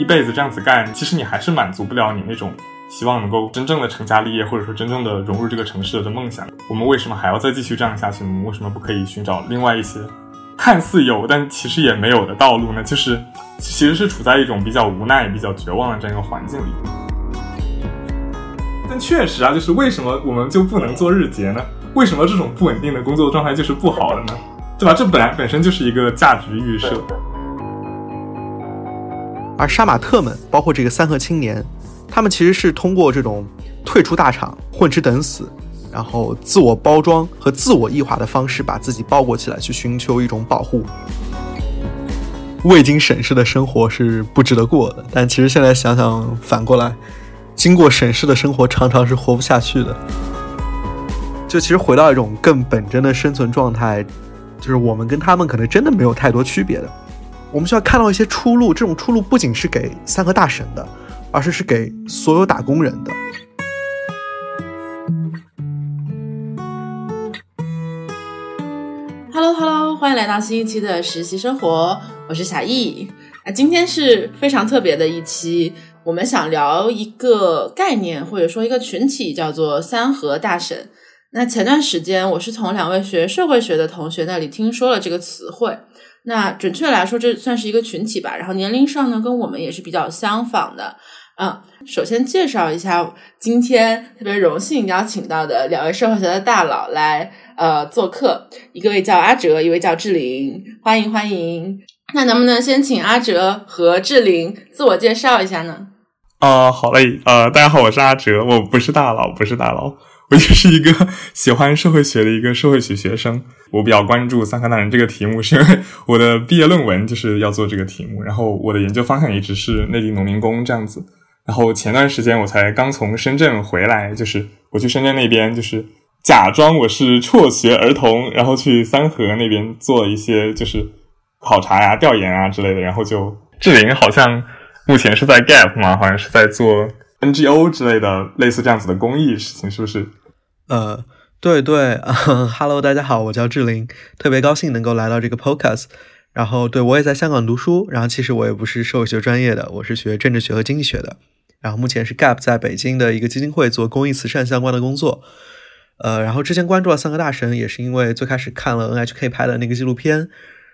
一辈子这样子干，其实你还是满足不了你那种希望能够真正的成家立业，或者说真正的融入这个城市的梦想。我们为什么还要再继续这样下去？我们为什么不可以寻找另外一些看似有但其实也没有的道路呢？就是其实是处在一种比较无奈、比较绝望的这样一个环境里。但确实啊，就是为什么我们就不能做日结呢？为什么这种不稳定的工作状态就是不好的呢？对吧？这本来本身就是一个价值预设。而杀马特们，包括这个三和青年，他们其实是通过这种退出大厂、混吃等死，然后自我包装和自我异化的方式，把自己包裹起来，去寻求一种保护。未经审视的生活是不值得过的，但其实现在想想，反过来，经过审视的生活常常是活不下去的。就其实回到一种更本真的生存状态，就是我们跟他们可能真的没有太多区别的。我们需要看到一些出路，这种出路不仅是给三和大神的，而是是给所有打工人的。Hello Hello，欢迎来到新一期的实习生活，我是小易。那今天是非常特别的一期，我们想聊一个概念或者说一个群体，叫做三和大神。那前段时间我是从两位学社会学的同学那里听说了这个词汇。那准确来说，这算是一个群体吧。然后年龄上呢，跟我们也是比较相仿的。嗯，首先介绍一下，今天特别荣幸邀请到的两位社会学的大佬来呃做客，一个位叫阿哲，一位叫志玲，欢迎欢迎。那能不能先请阿哲和志玲自我介绍一下呢？啊，好嘞。呃，大家好，我是阿哲，我不是大佬，不是大佬。我就是一个喜欢社会学的一个社会学学生，我比较关注三河大人这个题目，是因为我的毕业论文就是要做这个题目，然后我的研究方向一直是内地农民工这样子。然后前段时间我才刚从深圳回来，就是我去深圳那边，就是假装我是辍学儿童，然后去三河那边做一些就是考察呀、调研啊之类的。然后就志玲好像目前是在 Gap 嘛，好像是在做 NGO 之类的类似这样子的公益事情，是不是？呃，对对，Hello，大家好，我叫志玲，特别高兴能够来到这个 Podcast。然后，对我也在香港读书，然后其实我也不是社会学专业的，我是学政治学和经济学的。然后目前是 Gap 在北京的一个基金会做公益慈善相关的工作。呃，然后之前关注了三个大神，也是因为最开始看了 NHK 拍的那个纪录片。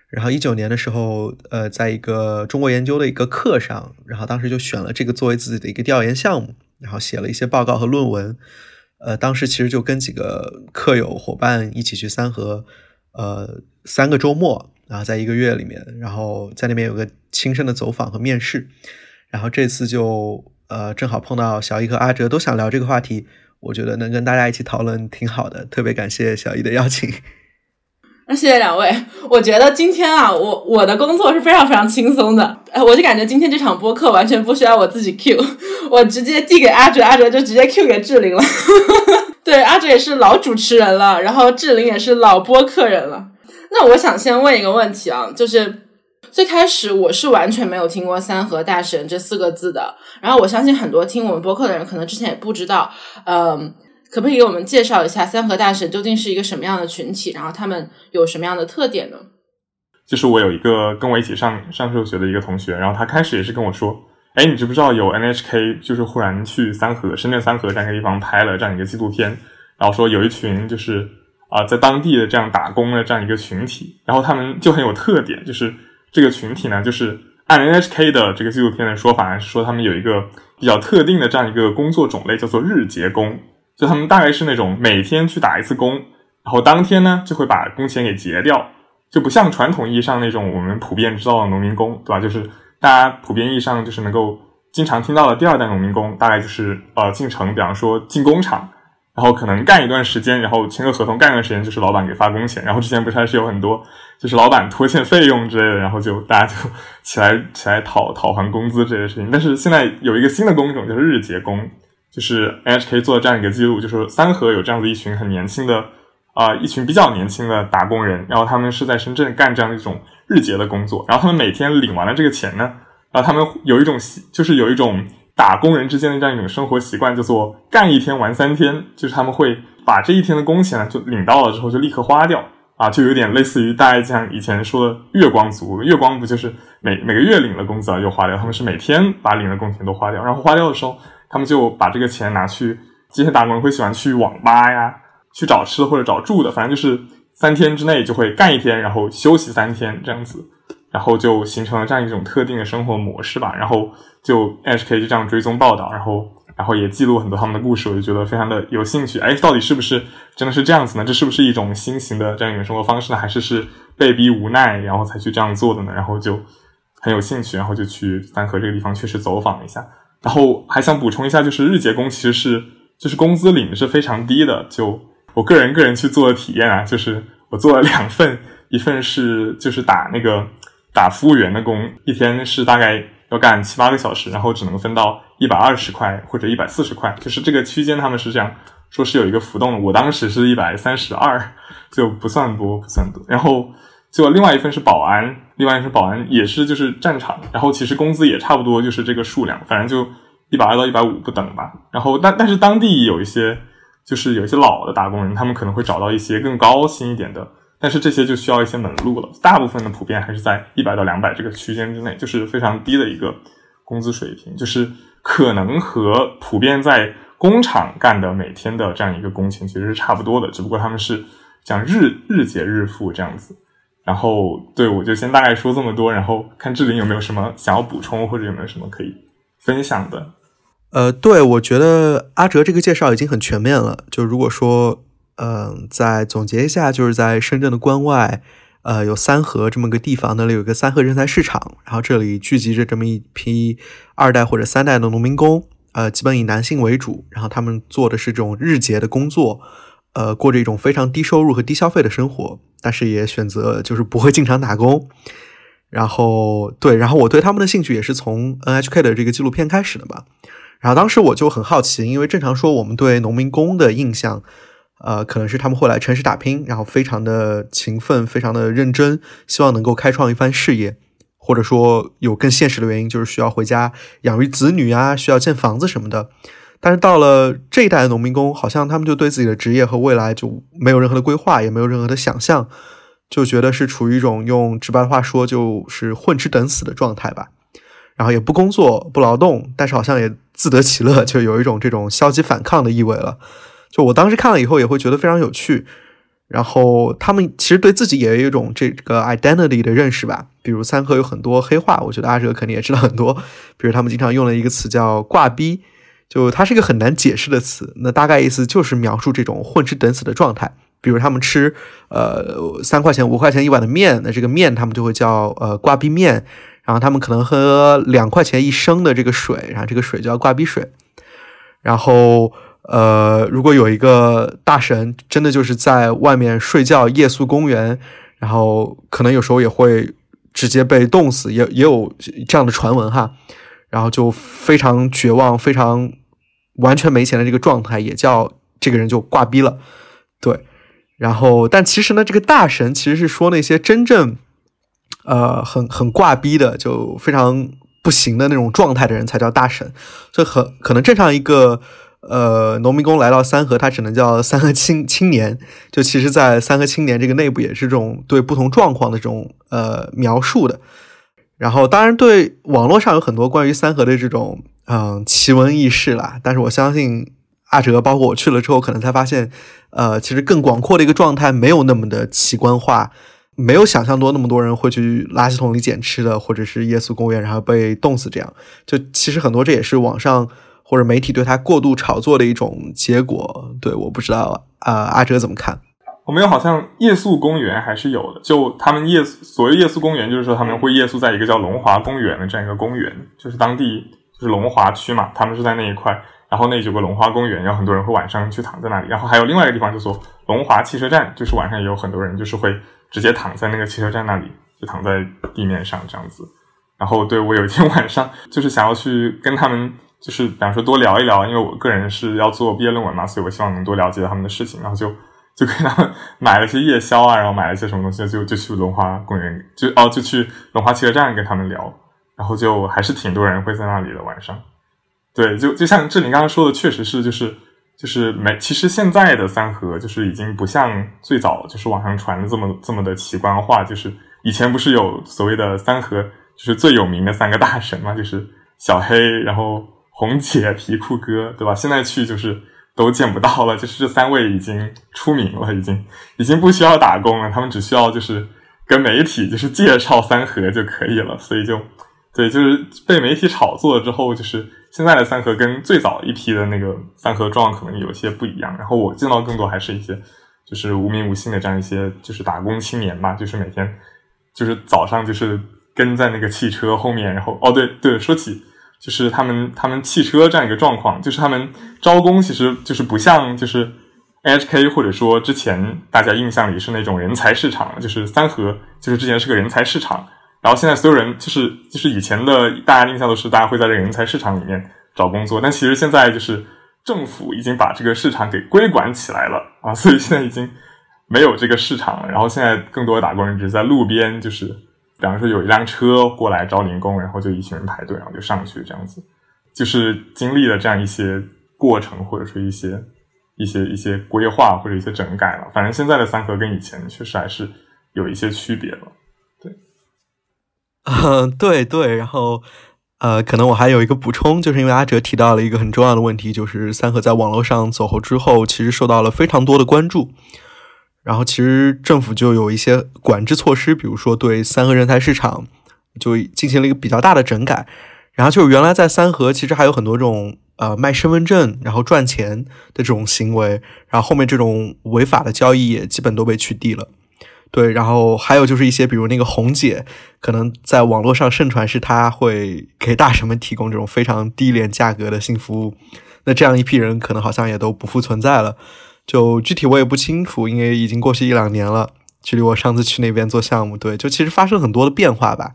然后一九年的时候，呃，在一个中国研究的一个课上，然后当时就选了这个作为自己的一个调研项目，然后写了一些报告和论文。呃，当时其实就跟几个课友伙伴一起去三河，呃，三个周末，然后在一个月里面，然后在那边有个亲身的走访和面试，然后这次就呃正好碰到小易和阿哲都想聊这个话题，我觉得能跟大家一起讨论挺好的，特别感谢小易的邀请。那谢谢两位，我觉得今天啊，我我的工作是非常非常轻松的，哎，我就感觉今天这场播客完全不需要我自己 Q，我直接递给阿哲，阿哲就直接 Q 给志玲了。对，阿哲也是老主持人了，然后志玲也是老播客人了。那我想先问一个问题啊，就是最开始我是完全没有听过“三和大神”这四个字的，然后我相信很多听我们播客的人可能之前也不知道，嗯。可不可以给我们介绍一下三和大神究竟是一个什么样的群体？然后他们有什么样的特点呢？就是我有一个跟我一起上上数学的一个同学，然后他开始也是跟我说：“哎，你知不知道有 NHK 就是忽然去三河深圳三河这样一个地方拍了这样一个纪录片？然后说有一群就是啊在当地的这样打工的这样一个群体，然后他们就很有特点，就是这个群体呢，就是按 NHK 的这个纪录片的说法是说他们有一个比较特定的这样一个工作种类，叫做日结工。”就他们大概是那种每天去打一次工，然后当天呢就会把工钱给结掉，就不像传统意义上那种我们普遍知道的农民工，对吧？就是大家普遍意义上就是能够经常听到的第二代农民工，大概就是呃进城，比方说进工厂，然后可能干一段时间，然后签个合同干一段时间，就是老板给发工钱。然后之前不是还是有很多就是老板拖欠费用之类的，然后就大家就起来起来讨讨还工资这些事情。但是现在有一个新的工种，就是日结工。就是 NHK 做了这样一个记录，就是三河有这样子一群很年轻的啊，一群比较年轻的打工人，然后他们是在深圳干这样的一种日结的工作，然后他们每天领完了这个钱呢，然后他们有一种习，就是有一种打工人之间的这样一种生活习惯，叫做干一天玩三天，就是他们会把这一天的工钱呢就领到了之后就立刻花掉，啊，就有点类似于大家像以前说的月光族，月光不就是每每个月领了工资啊就花掉，他们是每天把领的工钱都花掉，然后花掉的时候，他们就把这个钱拿去，这些打工人会喜欢去网吧呀，去找吃的或者找住的，反正就是三天之内就会干一天，然后休息三天这样子，然后就形成了这样一种特定的生活模式吧，然后就 HK 就这样追踪报道，然后。然后也记录很多他们的故事，我就觉得非常的有兴趣。哎，到底是不是真的是这样子呢？这是不是一种新型的这样一种生活方式呢？还是是被逼无奈然后才去这样做的呢？然后就很有兴趣，然后就去三河这个地方确实走访了一下。然后还想补充一下，就是日结工其实是就是工资领是非常低的。就我个人个人去做的体验啊，就是我做了两份，一份是就是打那个打服务员的工，一天是大概。要干七八个小时，然后只能分到一百二十块或者一百四十块，就是这个区间他们是这样说，是有一个浮动的。我当时是一百三十二，就不算多，不算多。然后就另外一份是保安，另外一份保安也是就是战场，然后其实工资也差不多，就是这个数量，反正就一百二到一百五不等吧。然后但但是当地有一些就是有一些老的打工人，他们可能会找到一些更高薪一点的。但是这些就需要一些门路了，大部分的普遍还是在一百到两百这个区间之内，就是非常低的一个工资水平，就是可能和普遍在工厂干的每天的这样一个工钱其实是差不多的，只不过他们是讲日日结日付这样子。然后对我就先大概说这么多，然后看志玲有没有什么想要补充或者有没有什么可以分享的。呃，对我觉得阿哲这个介绍已经很全面了，就如果说。嗯，再总结一下，就是在深圳的关外，呃，有三河这么个地方，那里有一个三河人才市场，然后这里聚集着这么一批二代或者三代的农民工，呃，基本以男性为主，然后他们做的是这种日结的工作，呃，过着一种非常低收入和低消费的生活，但是也选择就是不会经常打工。然后对，然后我对他们的兴趣也是从 NHK 的这个纪录片开始的吧。然后当时我就很好奇，因为正常说我们对农民工的印象。呃，可能是他们会来城市打拼，然后非常的勤奋，非常的认真，希望能够开创一番事业，或者说有更现实的原因，就是需要回家养育子女啊，需要建房子什么的。但是到了这一代的农民工，好像他们就对自己的职业和未来就没有任何的规划，也没有任何的想象，就觉得是处于一种用直白的话说，就是混吃等死的状态吧。然后也不工作，不劳动，但是好像也自得其乐，就有一种这种消极反抗的意味了。就我当时看了以后，也会觉得非常有趣。然后他们其实对自己也有一种这个 identity 的认识吧。比如三河有很多黑话，我觉得阿哲肯定也知道很多。比如他们经常用的一个词叫“挂逼”，就它是一个很难解释的词。那大概意思就是描述这种混吃等死的状态。比如他们吃呃三块钱、五块钱一碗的面，那这个面他们就会叫呃挂壁面。然后他们可能喝两块钱一升的这个水，然后这个水叫挂壁水。然后。呃，如果有一个大神真的就是在外面睡觉夜宿公园，然后可能有时候也会直接被冻死，也也有这样的传闻哈。然后就非常绝望、非常完全没钱的这个状态，也叫这个人就挂逼了。对，然后但其实呢，这个大神其实是说那些真正呃很很挂逼的，就非常不行的那种状态的人才叫大神。这很可能正常一个。呃，农民工来到三河，他只能叫三河青青年。就其实，在三河青年这个内部，也是这种对不同状况的这种呃描述的。然后，当然对网络上有很多关于三河的这种嗯奇闻异事啦。但是我相信阿哲，包括我去了之后，可能才发现，呃，其实更广阔的一个状态没有那么的奇观化，没有想象多那么多人会去垃圾桶里捡吃的，或者是夜宿公园然后被冻死这样。就其实很多这也是网上。或者媒体对他过度炒作的一种结果，对，我不知道啊，阿哲怎么看？我们有好像夜宿公园还是有的，就他们夜所谓夜宿公园，就是说他们会夜宿在一个叫龙华公园的这样一个公园，就是当地就是龙华区嘛，他们是在那一块，然后那有个龙华公园，然后很多人会晚上去躺在那里，然后还有另外一个地方叫做龙华汽车站，就是晚上也有很多人就是会直接躺在那个汽车站那里，就躺在地面上这样子。然后对我有一天晚上就是想要去跟他们。就是比方说多聊一聊，因为我个人是要做毕业论文嘛，所以我希望能多了解他们的事情，然后就就给他们 买了些夜宵啊，然后买了些什么东西，就就去龙华公园，就哦就去龙华汽车站跟他们聊，然后就还是挺多人会在那里的晚上。对，就就像志玲刚刚说的，确实是就是就是没，其实现在的三河就是已经不像最早就是网上传的这么这么的奇观化，就是以前不是有所谓的三河，就是最有名的三个大神嘛，就是小黑，然后红姐、皮裤哥，对吧？现在去就是都见不到了，就是这三位已经出名了，已经已经不需要打工了，他们只需要就是跟媒体就是介绍三和就可以了，所以就。对，就是被媒体炒作之后，就是现在的三和跟最早一批的那个三和状可能有些不一样。然后我见到更多还是一些就是无名无姓的这样一些就是打工青年吧，就是每天就是早上就是跟在那个汽车后面，然后哦对对，说起就是他们他们汽车这样一个状况，就是他们招工其实就是不像就是 NHK 或者说之前大家印象里是那种人才市场，就是三河就是之前是个人才市场。然后现在所有人就是就是以前的大家印象都是大家会在这个人才市场里面找工作，但其实现在就是政府已经把这个市场给规管起来了啊，所以现在已经没有这个市场了。然后现在更多的打工人只是在路边，就是比方说有一辆车过来招零工，然后就一群人排队，然后就上去这样子，就是经历了这样一些过程，或者说一些一些一些规划或者一些整改了。反正现在的三河跟以前确实还是有一些区别了。对嗯，对对，然后呃，可能我还有一个补充，就是因为阿哲提到了一个很重要的问题，就是三河在网络上走红之后，其实受到了非常多的关注，然后其实政府就有一些管制措施，比如说对三河人才市场就进行了一个比较大的整改，然后就是原来在三河其实还有很多这种呃卖身份证然后赚钱的这种行为，然后后面这种违法的交易也基本都被取缔了。对，然后还有就是一些，比如那个红姐，可能在网络上盛传是她会给大神们提供这种非常低廉价格的性服务，那这样一批人可能好像也都不复存在了。就具体我也不清楚，因为已经过去一两年了，距离我上次去那边做项目，对，就其实发生很多的变化吧。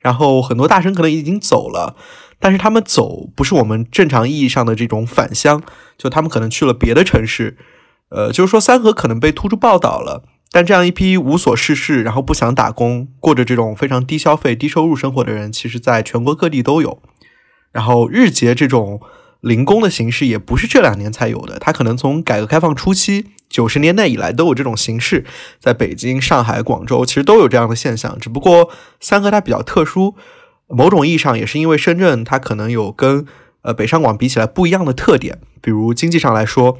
然后很多大神可能已经走了，但是他们走不是我们正常意义上的这种返乡，就他们可能去了别的城市，呃，就是说三河可能被突出报道了。但这样一批无所事事，然后不想打工，过着这种非常低消费、低收入生活的人，其实在全国各地都有。然后日结这种零工的形式也不是这两年才有的，它可能从改革开放初期九十年代以来都有这种形式，在北京、上海、广州其实都有这样的现象。只不过三河它比较特殊，某种意义上也是因为深圳它可能有跟呃北上广比起来不一样的特点，比如经济上来说，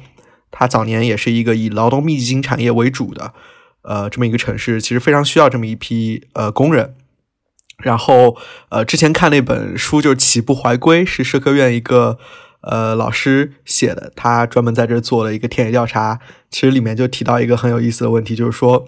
它早年也是一个以劳动密集型产业为主的。呃，这么一个城市，其实非常需要这么一批呃工人。然后，呃，之前看那本书就是《起步怀归》，是社科院一个呃老师写的，他专门在这做了一个田野调查。其实里面就提到一个很有意思的问题，就是说，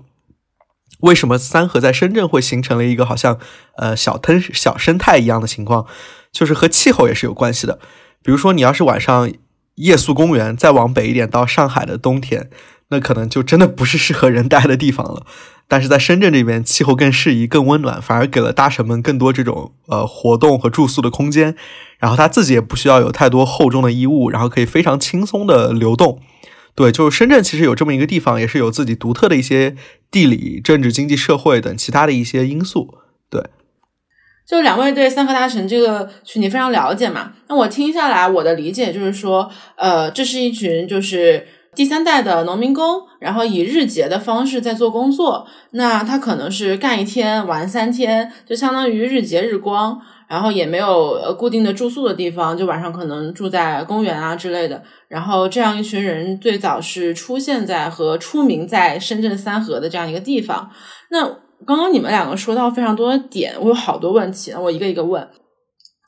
为什么三河在深圳会形成了一个好像呃小吞小生态一样的情况？就是和气候也是有关系的。比如说，你要是晚上夜宿公园，再往北一点到上海的冬天。那可能就真的不是适合人待的地方了，但是在深圳这边气候更适宜、更温暖，反而给了大神们更多这种呃活动和住宿的空间。然后他自己也不需要有太多厚重的衣物，然后可以非常轻松的流动。对，就是深圳其实有这么一个地方，也是有自己独特的一些地理、政治、经济、社会等其他的一些因素。对，就两位对三河大神这个群体非常了解嘛？那我听下来，我的理解就是说，呃，这是一群就是。第三代的农民工，然后以日结的方式在做工作，那他可能是干一天玩三天，就相当于日结日光，然后也没有呃固定的住宿的地方，就晚上可能住在公园啊之类的。然后这样一群人最早是出现在和出名在深圳三河的这样一个地方。那刚刚你们两个说到非常多的点，我有好多问题，我一个一个问。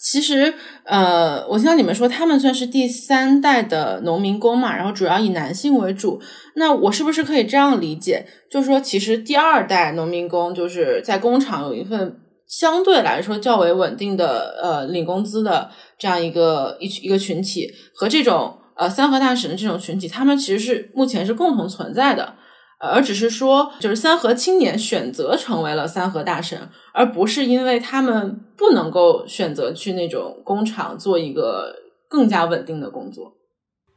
其实，呃，我听到你们说他们算是第三代的农民工嘛，然后主要以男性为主。那我是不是可以这样理解，就是说，其实第二代农民工就是在工厂有一份相对来说较为稳定的呃领工资的这样一个一一个群体，和这种呃三河大神的这种群体，他们其实是目前是共同存在的。而只是说，就是三河青年选择成为了三河大神，而不是因为他们不能够选择去那种工厂做一个更加稳定的工作。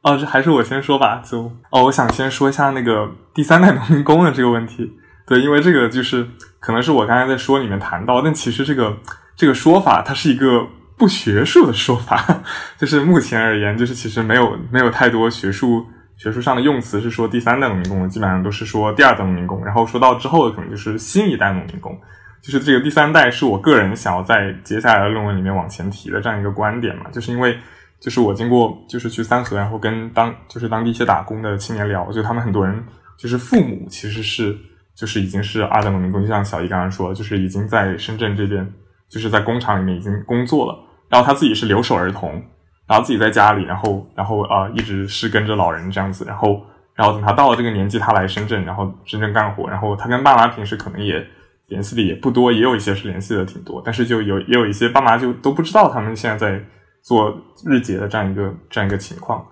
哦，这还是我先说吧。就哦，我想先说一下那个第三代农民工的这个问题。对，因为这个就是可能是我刚才在说里面谈到，但其实这个这个说法它是一个不学术的说法，就是目前而言，就是其实没有没有太多学术学术上的用词是说第三代农民工的，基本上都是说第二代农民工，然后说到之后的可能就是新一代农民工，就是这个第三代是我个人想要在接下来的论文里面往前提的这样一个观点嘛，就是因为就是我经过就是去三河，然后跟当就是当地一些打工的青年聊，就他们很多人就是父母其实是就是已经是二代农民工，就像小姨刚刚说，就是已经在深圳这边。就是在工厂里面已经工作了，然后他自己是留守儿童，然后自己在家里，然后然后啊一直是跟着老人这样子，然后然后等他到了这个年纪，他来深圳，然后深圳干活，然后他跟爸妈平时可能也联系的也不多，也有一些是联系的挺多，但是就有也有一些爸妈就都不知道他们现在在做日结的这样一个这样一个情况，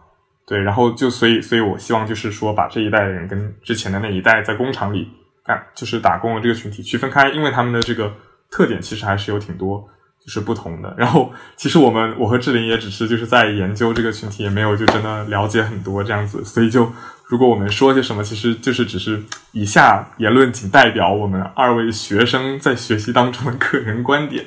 对，然后就所以所以我希望就是说把这一代人跟之前的那一代在工厂里干就是打工的这个群体区分开，因为他们的这个。特点其实还是有挺多，就是不同的。然后，其实我们我和志玲也只是就是在研究这个群体，也没有就真的了解很多这样子。所以，就如果我们说些什么，其实就是只是以下言论仅代表我们二位学生在学习当中的个人观点，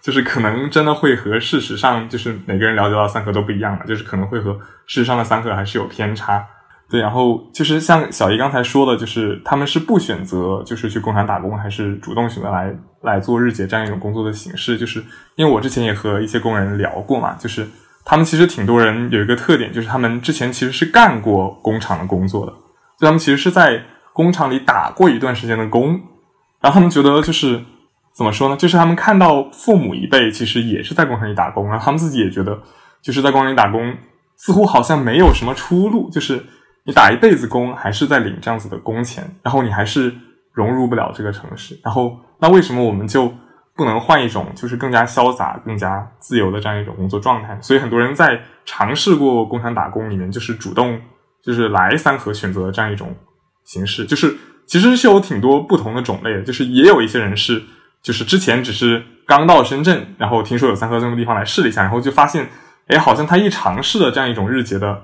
就是可能真的会和事实上就是每个人了解到三河都不一样的，就是可能会和事实上的三河还是有偏差。对，然后就是像小姨刚才说的，就是他们是不选择，就是去工厂打工，还是主动选择来来做日结这样一种工作的形式？就是因为我之前也和一些工人聊过嘛，就是他们其实挺多人有一个特点，就是他们之前其实是干过工厂的工作的，就他们其实是在工厂里打过一段时间的工，然后他们觉得就是怎么说呢？就是他们看到父母一辈其实也是在工厂里打工，然后他们自己也觉得就是在工厂里打工，似乎好像没有什么出路，就是。你打一辈子工，还是在领这样子的工钱，然后你还是融入不了这个城市。然后，那为什么我们就不能换一种，就是更加潇洒、更加自由的这样一种工作状态？所以，很多人在尝试过工厂打工里面，就是主动就是来三河选择的这样一种形式。就是其实是有挺多不同的种类的，就是也有一些人是，就是之前只是刚到深圳，然后听说有三河这种地方来试了一下，然后就发现，哎，好像他一尝试了这样一种日结的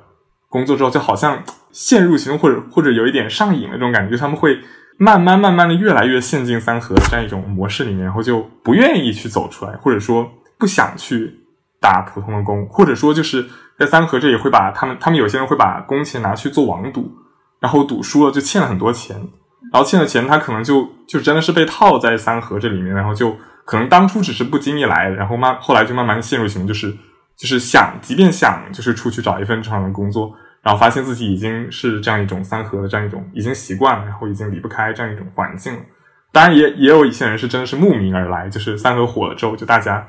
工作之后，就好像。陷入其中，或者或者有一点上瘾的这种感觉，就他们会慢慢慢慢的越来越陷进三河这样一种模式里面，然后就不愿意去走出来，或者说不想去打普通的工，或者说就是在三合这里会把他们，他们有些人会把工钱拿去做网赌，然后赌输了就欠了很多钱，然后欠了钱他可能就就真的是被套在三合这里面，然后就可能当初只是不经意来，然后慢后来就慢慢陷入其中，就是就是想，即便想就是出去找一份正常的工作。然后发现自己已经是这样一种三合的这样一种已经习惯了，然后已经离不开这样一种环境了。当然，也也有一些人是真的是慕名而来，就是三合火了之后，就大家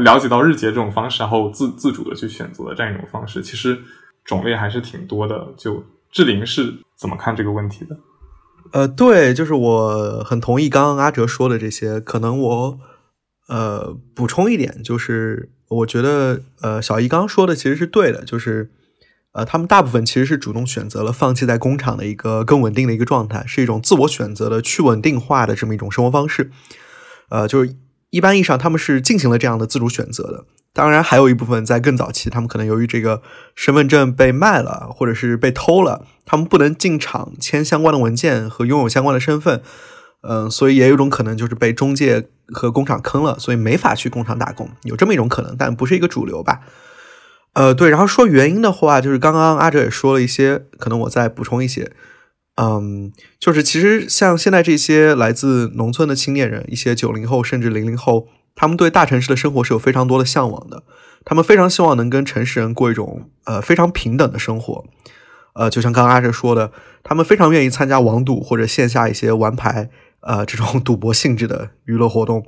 了解到日结这种方式，然后自自主的去选择的这样一种方式。其实种类还是挺多的。就志玲是怎么看这个问题的？呃，对，就是我很同意刚刚阿哲说的这些。可能我呃补充一点，就是我觉得呃小姨刚刚说的其实是对的，就是。呃，他们大部分其实是主动选择了放弃在工厂的一个更稳定的一个状态，是一种自我选择的去稳定化的这么一种生活方式。呃，就是一般意义上他们是进行了这样的自主选择的。当然，还有一部分在更早期，他们可能由于这个身份证被卖了，或者是被偷了，他们不能进厂签相关的文件和拥有相关的身份。嗯，所以也有一种可能就是被中介和工厂坑了，所以没法去工厂打工，有这么一种可能，但不是一个主流吧。呃，对，然后说原因的话，就是刚刚阿哲也说了一些，可能我再补充一些，嗯，就是其实像现在这些来自农村的青年人，一些九零后甚至零零后，他们对大城市的生活是有非常多的向往的，他们非常希望能跟城市人过一种呃非常平等的生活，呃，就像刚刚阿哲说的，他们非常愿意参加网赌或者线下一些玩牌，呃，这种赌博性质的娱乐活动。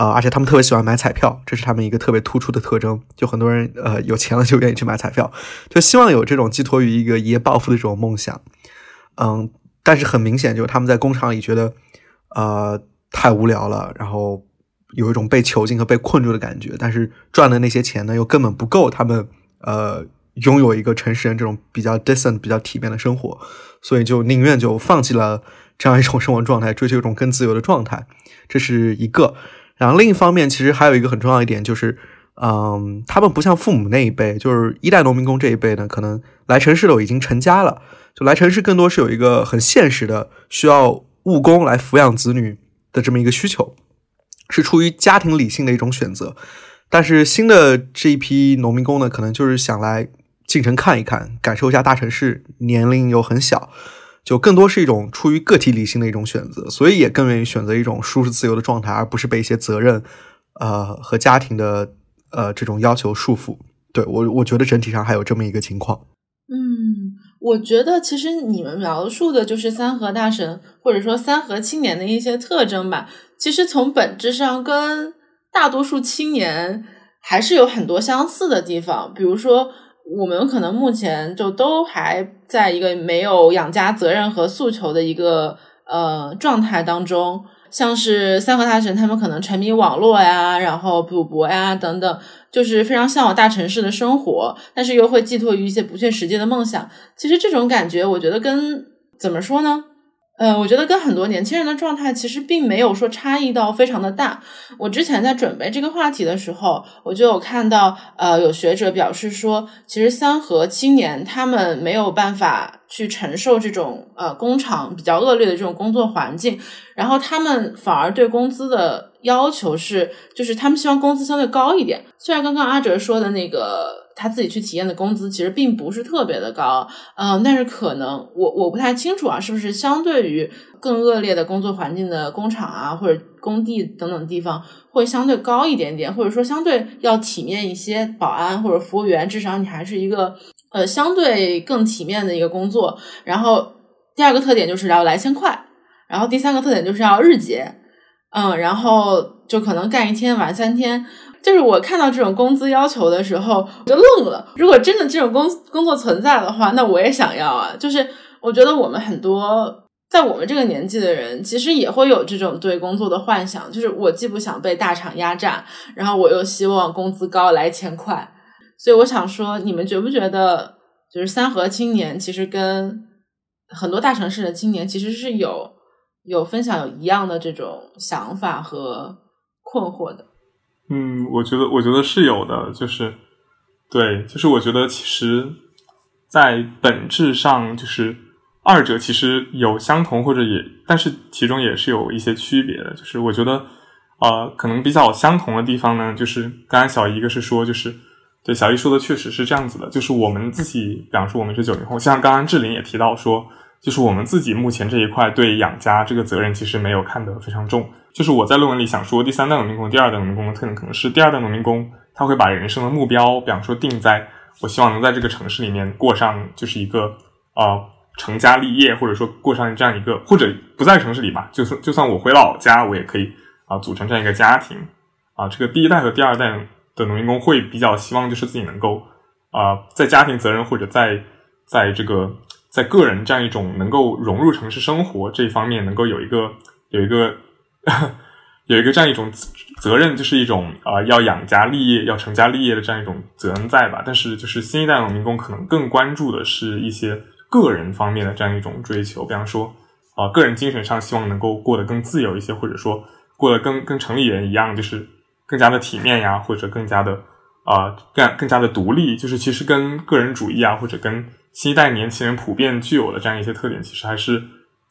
啊，而且他们特别喜欢买彩票，这是他们一个特别突出的特征。就很多人，呃，有钱了就愿意去买彩票，就希望有这种寄托于一个一夜暴富的这种梦想。嗯，但是很明显，就是他们在工厂里觉得，呃，太无聊了，然后有一种被囚禁和被困住的感觉。但是赚的那些钱呢，又根本不够他们，呃，拥有一个城市人这种比较 decent、比较体面的生活，所以就宁愿就放弃了这样一种生活状态，追求一种更自由的状态。这是一个。然后另一方面，其实还有一个很重要一点，就是，嗯，他们不像父母那一辈，就是一代农民工这一辈呢，可能来城市的已经成家了，就来城市更多是有一个很现实的需要务工来抚养子女的这么一个需求，是出于家庭理性的一种选择。但是新的这一批农民工呢，可能就是想来进城看一看，感受一下大城市，年龄又很小，就更多是一种出于个体理性的一种选择，所以也更愿意选择一种舒适自由的状态，而不是被一些责任，呃和家庭的呃这种要求束缚。对我，我觉得整体上还有这么一个情况。嗯，我觉得其实你们描述的就是三河大神或者说三河青年的一些特征吧。其实从本质上跟大多数青年还是有很多相似的地方。比如说，我们可能目前就都还在一个没有养家责任和诉求的一个呃状态当中。像是三和大神，他们可能沉迷网络呀，然后赌博呀等等，就是非常向往大城市的生活，但是又会寄托于一些不切实际的梦想。其实这种感觉，我觉得跟怎么说呢？呃，我觉得跟很多年轻人的状态其实并没有说差异到非常的大。我之前在准备这个话题的时候，我就有看到，呃，有学者表示说，其实三和青年他们没有办法去承受这种呃工厂比较恶劣的这种工作环境，然后他们反而对工资的要求是，就是他们希望工资相对高一点。虽然刚刚阿哲说的那个。他自己去体验的工资其实并不是特别的高，嗯，但是可能我我不太清楚啊，是不是相对于更恶劣的工作环境的工厂啊或者工地等等地方会相对高一点点，或者说相对要体面一些，保安或者服务员至少你还是一个呃相对更体面的一个工作。然后第二个特点就是要来钱快，然后第三个特点就是要日结，嗯，然后就可能干一天玩三天。就是我看到这种工资要求的时候，我就愣了。如果真的这种工工作存在的话，那我也想要啊。就是我觉得我们很多在我们这个年纪的人，其实也会有这种对工作的幻想。就是我既不想被大厂压榨，然后我又希望工资高来钱快。所以我想说，你们觉不觉得，就是三和青年其实跟很多大城市的青年其实是有有分享有一样的这种想法和困惑的。嗯，我觉得，我觉得是有的，就是，对，就是我觉得，其实，在本质上，就是二者其实有相同或者也，但是其中也是有一些区别的。就是我觉得，呃，可能比较相同的地方呢，就是刚刚小姨一个是说，就是对小姨说的确实是这样子的，就是我们自己，比方说我们是九零后，像刚刚志玲也提到说。就是我们自己目前这一块对养家这个责任其实没有看得非常重。就是我在论文里想说，第三代农民工、第二代农民工的特点可能是第二代农民工他会把人生的目标，比方说定在我希望能在这个城市里面过上就是一个呃成家立业，或者说过上这样一个或者不在城市里吧，就算就算我回老家，我也可以啊组成这样一个家庭啊。这个第一代和第二代的农民工会比较希望就是自己能够啊在家庭责任或者在在这个。在个人这样一种能够融入城市生活这一方面，能够有一个有一个 有一个这样一种责任，就是一种啊要养家立业、要成家立业的这样一种责任在吧？但是，就是新一代农民工可能更关注的是一些个人方面的这样一种追求，比方说啊，个人精神上希望能够过得更自由一些，或者说过得跟跟城里人一样，就是更加的体面呀，或者更加的啊更更加的独立，就是其实跟个人主义啊，或者跟。新一代年轻人普遍具有的这样一些特点，其实还是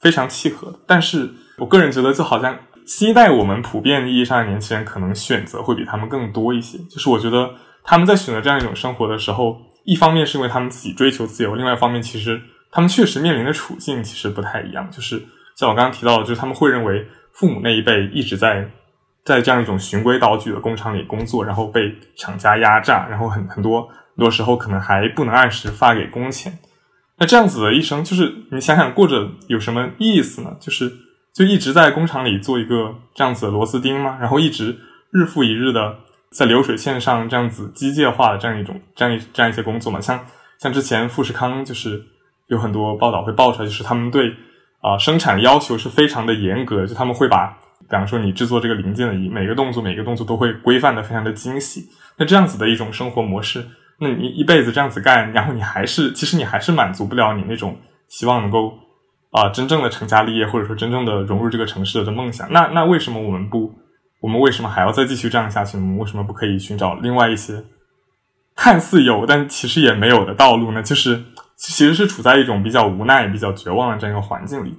非常契合的。但是我个人觉得，就好像新一代我们普遍意义上的年轻人，可能选择会比他们更多一些。就是我觉得他们在选择这样一种生活的时候，一方面是因为他们自己追求自由，另外一方面其实他们确实面临的处境其实不太一样。就是像我刚刚提到的，就是他们会认为父母那一辈一直在在这样一种循规蹈矩的工厂里工作，然后被厂家压榨，然后很很多。很多时候可能还不能按时发给工钱，那这样子的一生，就是你想想过着有什么意思呢？就是就一直在工厂里做一个这样子的螺丝钉吗？然后一直日复一日的在流水线上这样子机械化的这样一种这样一这样一些工作嘛？像像之前富士康就是有很多报道会爆出来，就是他们对啊生产要求是非常的严格，就他们会把比方说你制作这个零件的每个动作每个动作都会规范的非常的精细。那这样子的一种生活模式。那你一辈子这样子干，然后你还是，其实你还是满足不了你那种希望能够啊真正的成家立业，或者说真正的融入这个城市的梦想。那那为什么我们不，我们为什么还要再继续这样下去？我们为什么不可以寻找另外一些看似有，但其实也没有的道路呢？就是其实是处在一种比较无奈、比较绝望的这样一个环境里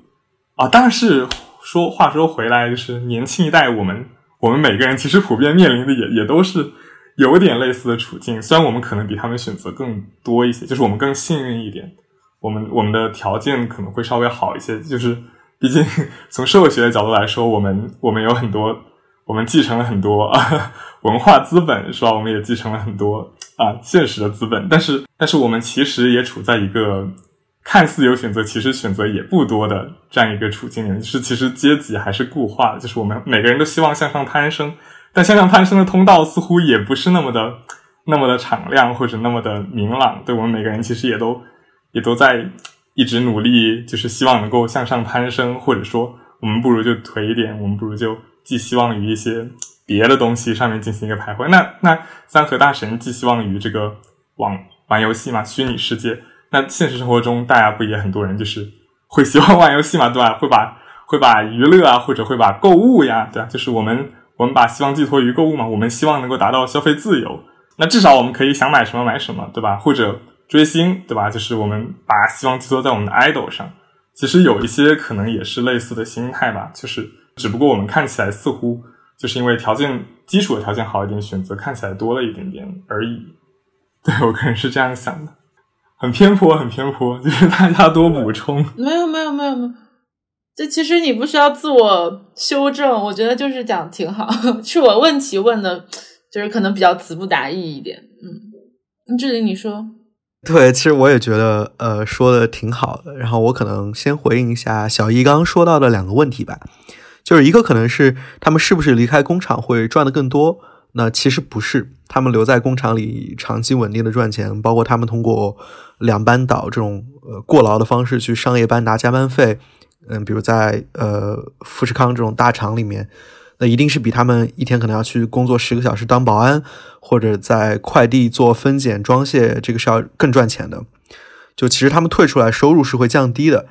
啊。但是说话说回来，就是年轻一代，我们我们每个人其实普遍面临的也也都是。有点类似的处境。虽然我们可能比他们选择更多一些，就是我们更幸运一点，我们我们的条件可能会稍微好一些。就是毕竟从社会学的角度来说，我们我们有很多，我们继承了很多啊 文化资本，是吧？我们也继承了很多啊现实的资本，但是但是我们其实也处在一个。看似有选择，其实选择也不多的这样一个处境里，就是其实阶级还是固化的，就是我们每个人都希望向上攀升，但向上攀升的通道似乎也不是那么的那么的敞亮或者那么的明朗。对我们每个人其实也都也都在一直努力，就是希望能够向上攀升，或者说我们不如就颓一点，我们不如就寄希望于一些别的东西上面进行一个徘徊。那那三和大神寄希望于这个网玩游戏嘛，虚拟世界。那现实生活中，大家不也很多人就是会喜欢玩游戏嘛，对吧？会把会把娱乐啊，或者会把购物呀，对吧？就是我们我们把希望寄托于购物嘛，我们希望能够达到消费自由。那至少我们可以想买什么买什么，对吧？或者追星，对吧？就是我们把希望寄托在我们的 idol 上。其实有一些可能也是类似的心态吧，就是只不过我们看起来似乎就是因为条件基础的条件好一点，选择看起来多了一点点而已。对我个人是这样想的。很偏颇，很偏颇，就是大家多补充。没有，没有，没有，没有。这其实你不需要自我修正，我觉得就是讲挺好。是我问题问的，就是可能比较词不达意一点。嗯，志玲，你说。对，其实我也觉得，呃，说的挺好的。然后我可能先回应一下小易刚刚说到的两个问题吧。就是一个可能是他们是不是离开工厂会赚的更多？那其实不是，他们留在工厂里长期稳定的赚钱，包括他们通过两班倒这种呃过劳的方式去上夜班拿加班费，嗯，比如在呃富士康这种大厂里面，那一定是比他们一天可能要去工作十个小时当保安，或者在快递做分拣装卸，这个是要更赚钱的。就其实他们退出来收入是会降低的，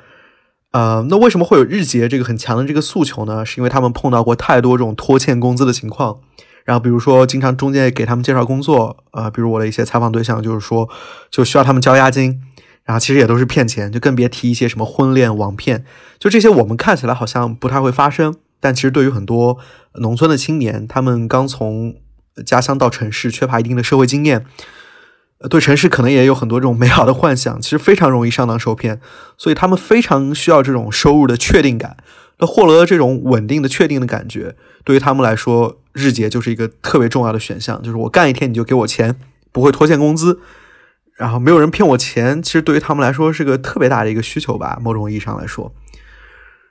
呃，那为什么会有日结这个很强的这个诉求呢？是因为他们碰到过太多这种拖欠工资的情况。然后比如说，经常中介给他们介绍工作，呃，比如我的一些采访对象，就是说就需要他们交押金，然后其实也都是骗钱，就更别提一些什么婚恋网骗，就这些我们看起来好像不太会发生，但其实对于很多农村的青年，他们刚从家乡到城市，缺乏一定的社会经验，对城市可能也有很多这种 美好的幻想，其实非常容易上当受骗，所以他们非常需要这种收入的确定感。那获得这种稳定的、确定的感觉，对于他们来说，日结就是一个特别重要的选项。就是我干一天你就给我钱，不会拖欠工资，然后没有人骗我钱。其实对于他们来说是个特别大的一个需求吧，某种意义上来说。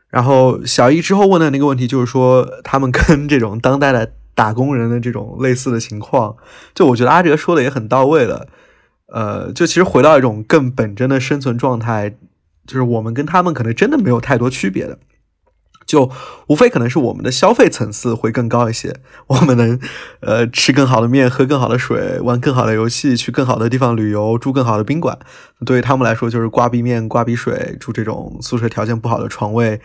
然后小易之后问的那个问题就是说，他们跟这种当代的打工人的这种类似的情况，就我觉得阿哲说的也很到位了。呃，就其实回到一种更本真的生存状态，就是我们跟他们可能真的没有太多区别的。就无非可能是我们的消费层次会更高一些，我们能呃吃更好的面，喝更好的水，玩更好的游戏，去更好的地方旅游，住更好的宾馆。对于他们来说，就是刮鼻面、刮鼻水，住这种宿舍条件不好的床位。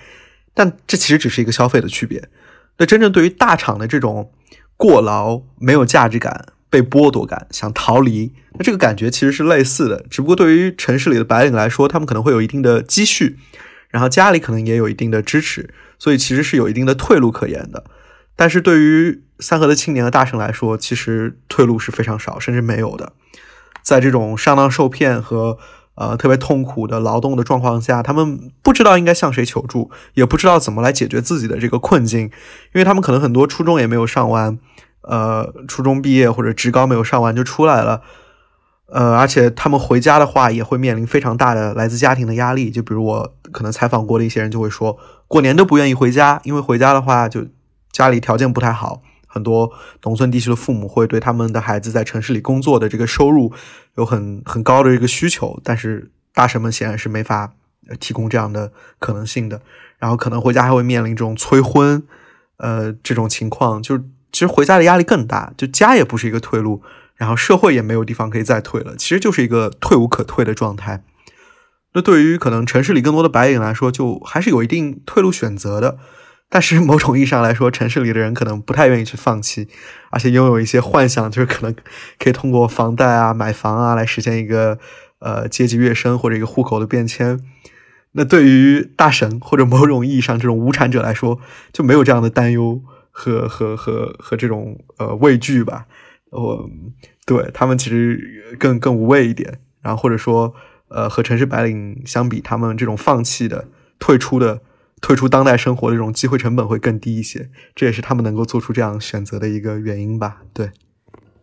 但这其实只是一个消费的区别。那真正对于大厂的这种过劳、没有价值感、被剥夺感、想逃离，那这个感觉其实是类似的。只不过对于城市里的白领来说，他们可能会有一定的积蓄，然后家里可能也有一定的支持。所以其实是有一定的退路可言的，但是对于三河的青年和大神来说，其实退路是非常少，甚至没有的。在这种上当受骗和呃特别痛苦的劳动的状况下，他们不知道应该向谁求助，也不知道怎么来解决自己的这个困境，因为他们可能很多初中也没有上完，呃，初中毕业或者职高没有上完就出来了。呃，而且他们回家的话，也会面临非常大的来自家庭的压力。就比如我可能采访过的一些人，就会说，过年都不愿意回家，因为回家的话，就家里条件不太好。很多农村地区的父母会对他们的孩子在城市里工作的这个收入有很很高的一个需求，但是大神们显然是没法提供这样的可能性的。然后可能回家还会面临这种催婚，呃，这种情况，就其实回家的压力更大，就家也不是一个退路。然后社会也没有地方可以再退了，其实就是一个退无可退的状态。那对于可能城市里更多的白领来说，就还是有一定退路选择的。但是某种意义上来说，城市里的人可能不太愿意去放弃，而且拥有一些幻想，就是可能可以通过房贷啊、买房啊来实现一个呃阶级跃升或者一个户口的变迁。那对于大神或者某种意义上这种无产者来说，就没有这样的担忧和和和和这种呃畏惧吧。我对他们其实更更无畏一点，然后或者说，呃，和城市白领相比，他们这种放弃的、退出的、退出当代生活的这种机会成本会更低一些，这也是他们能够做出这样选择的一个原因吧？对。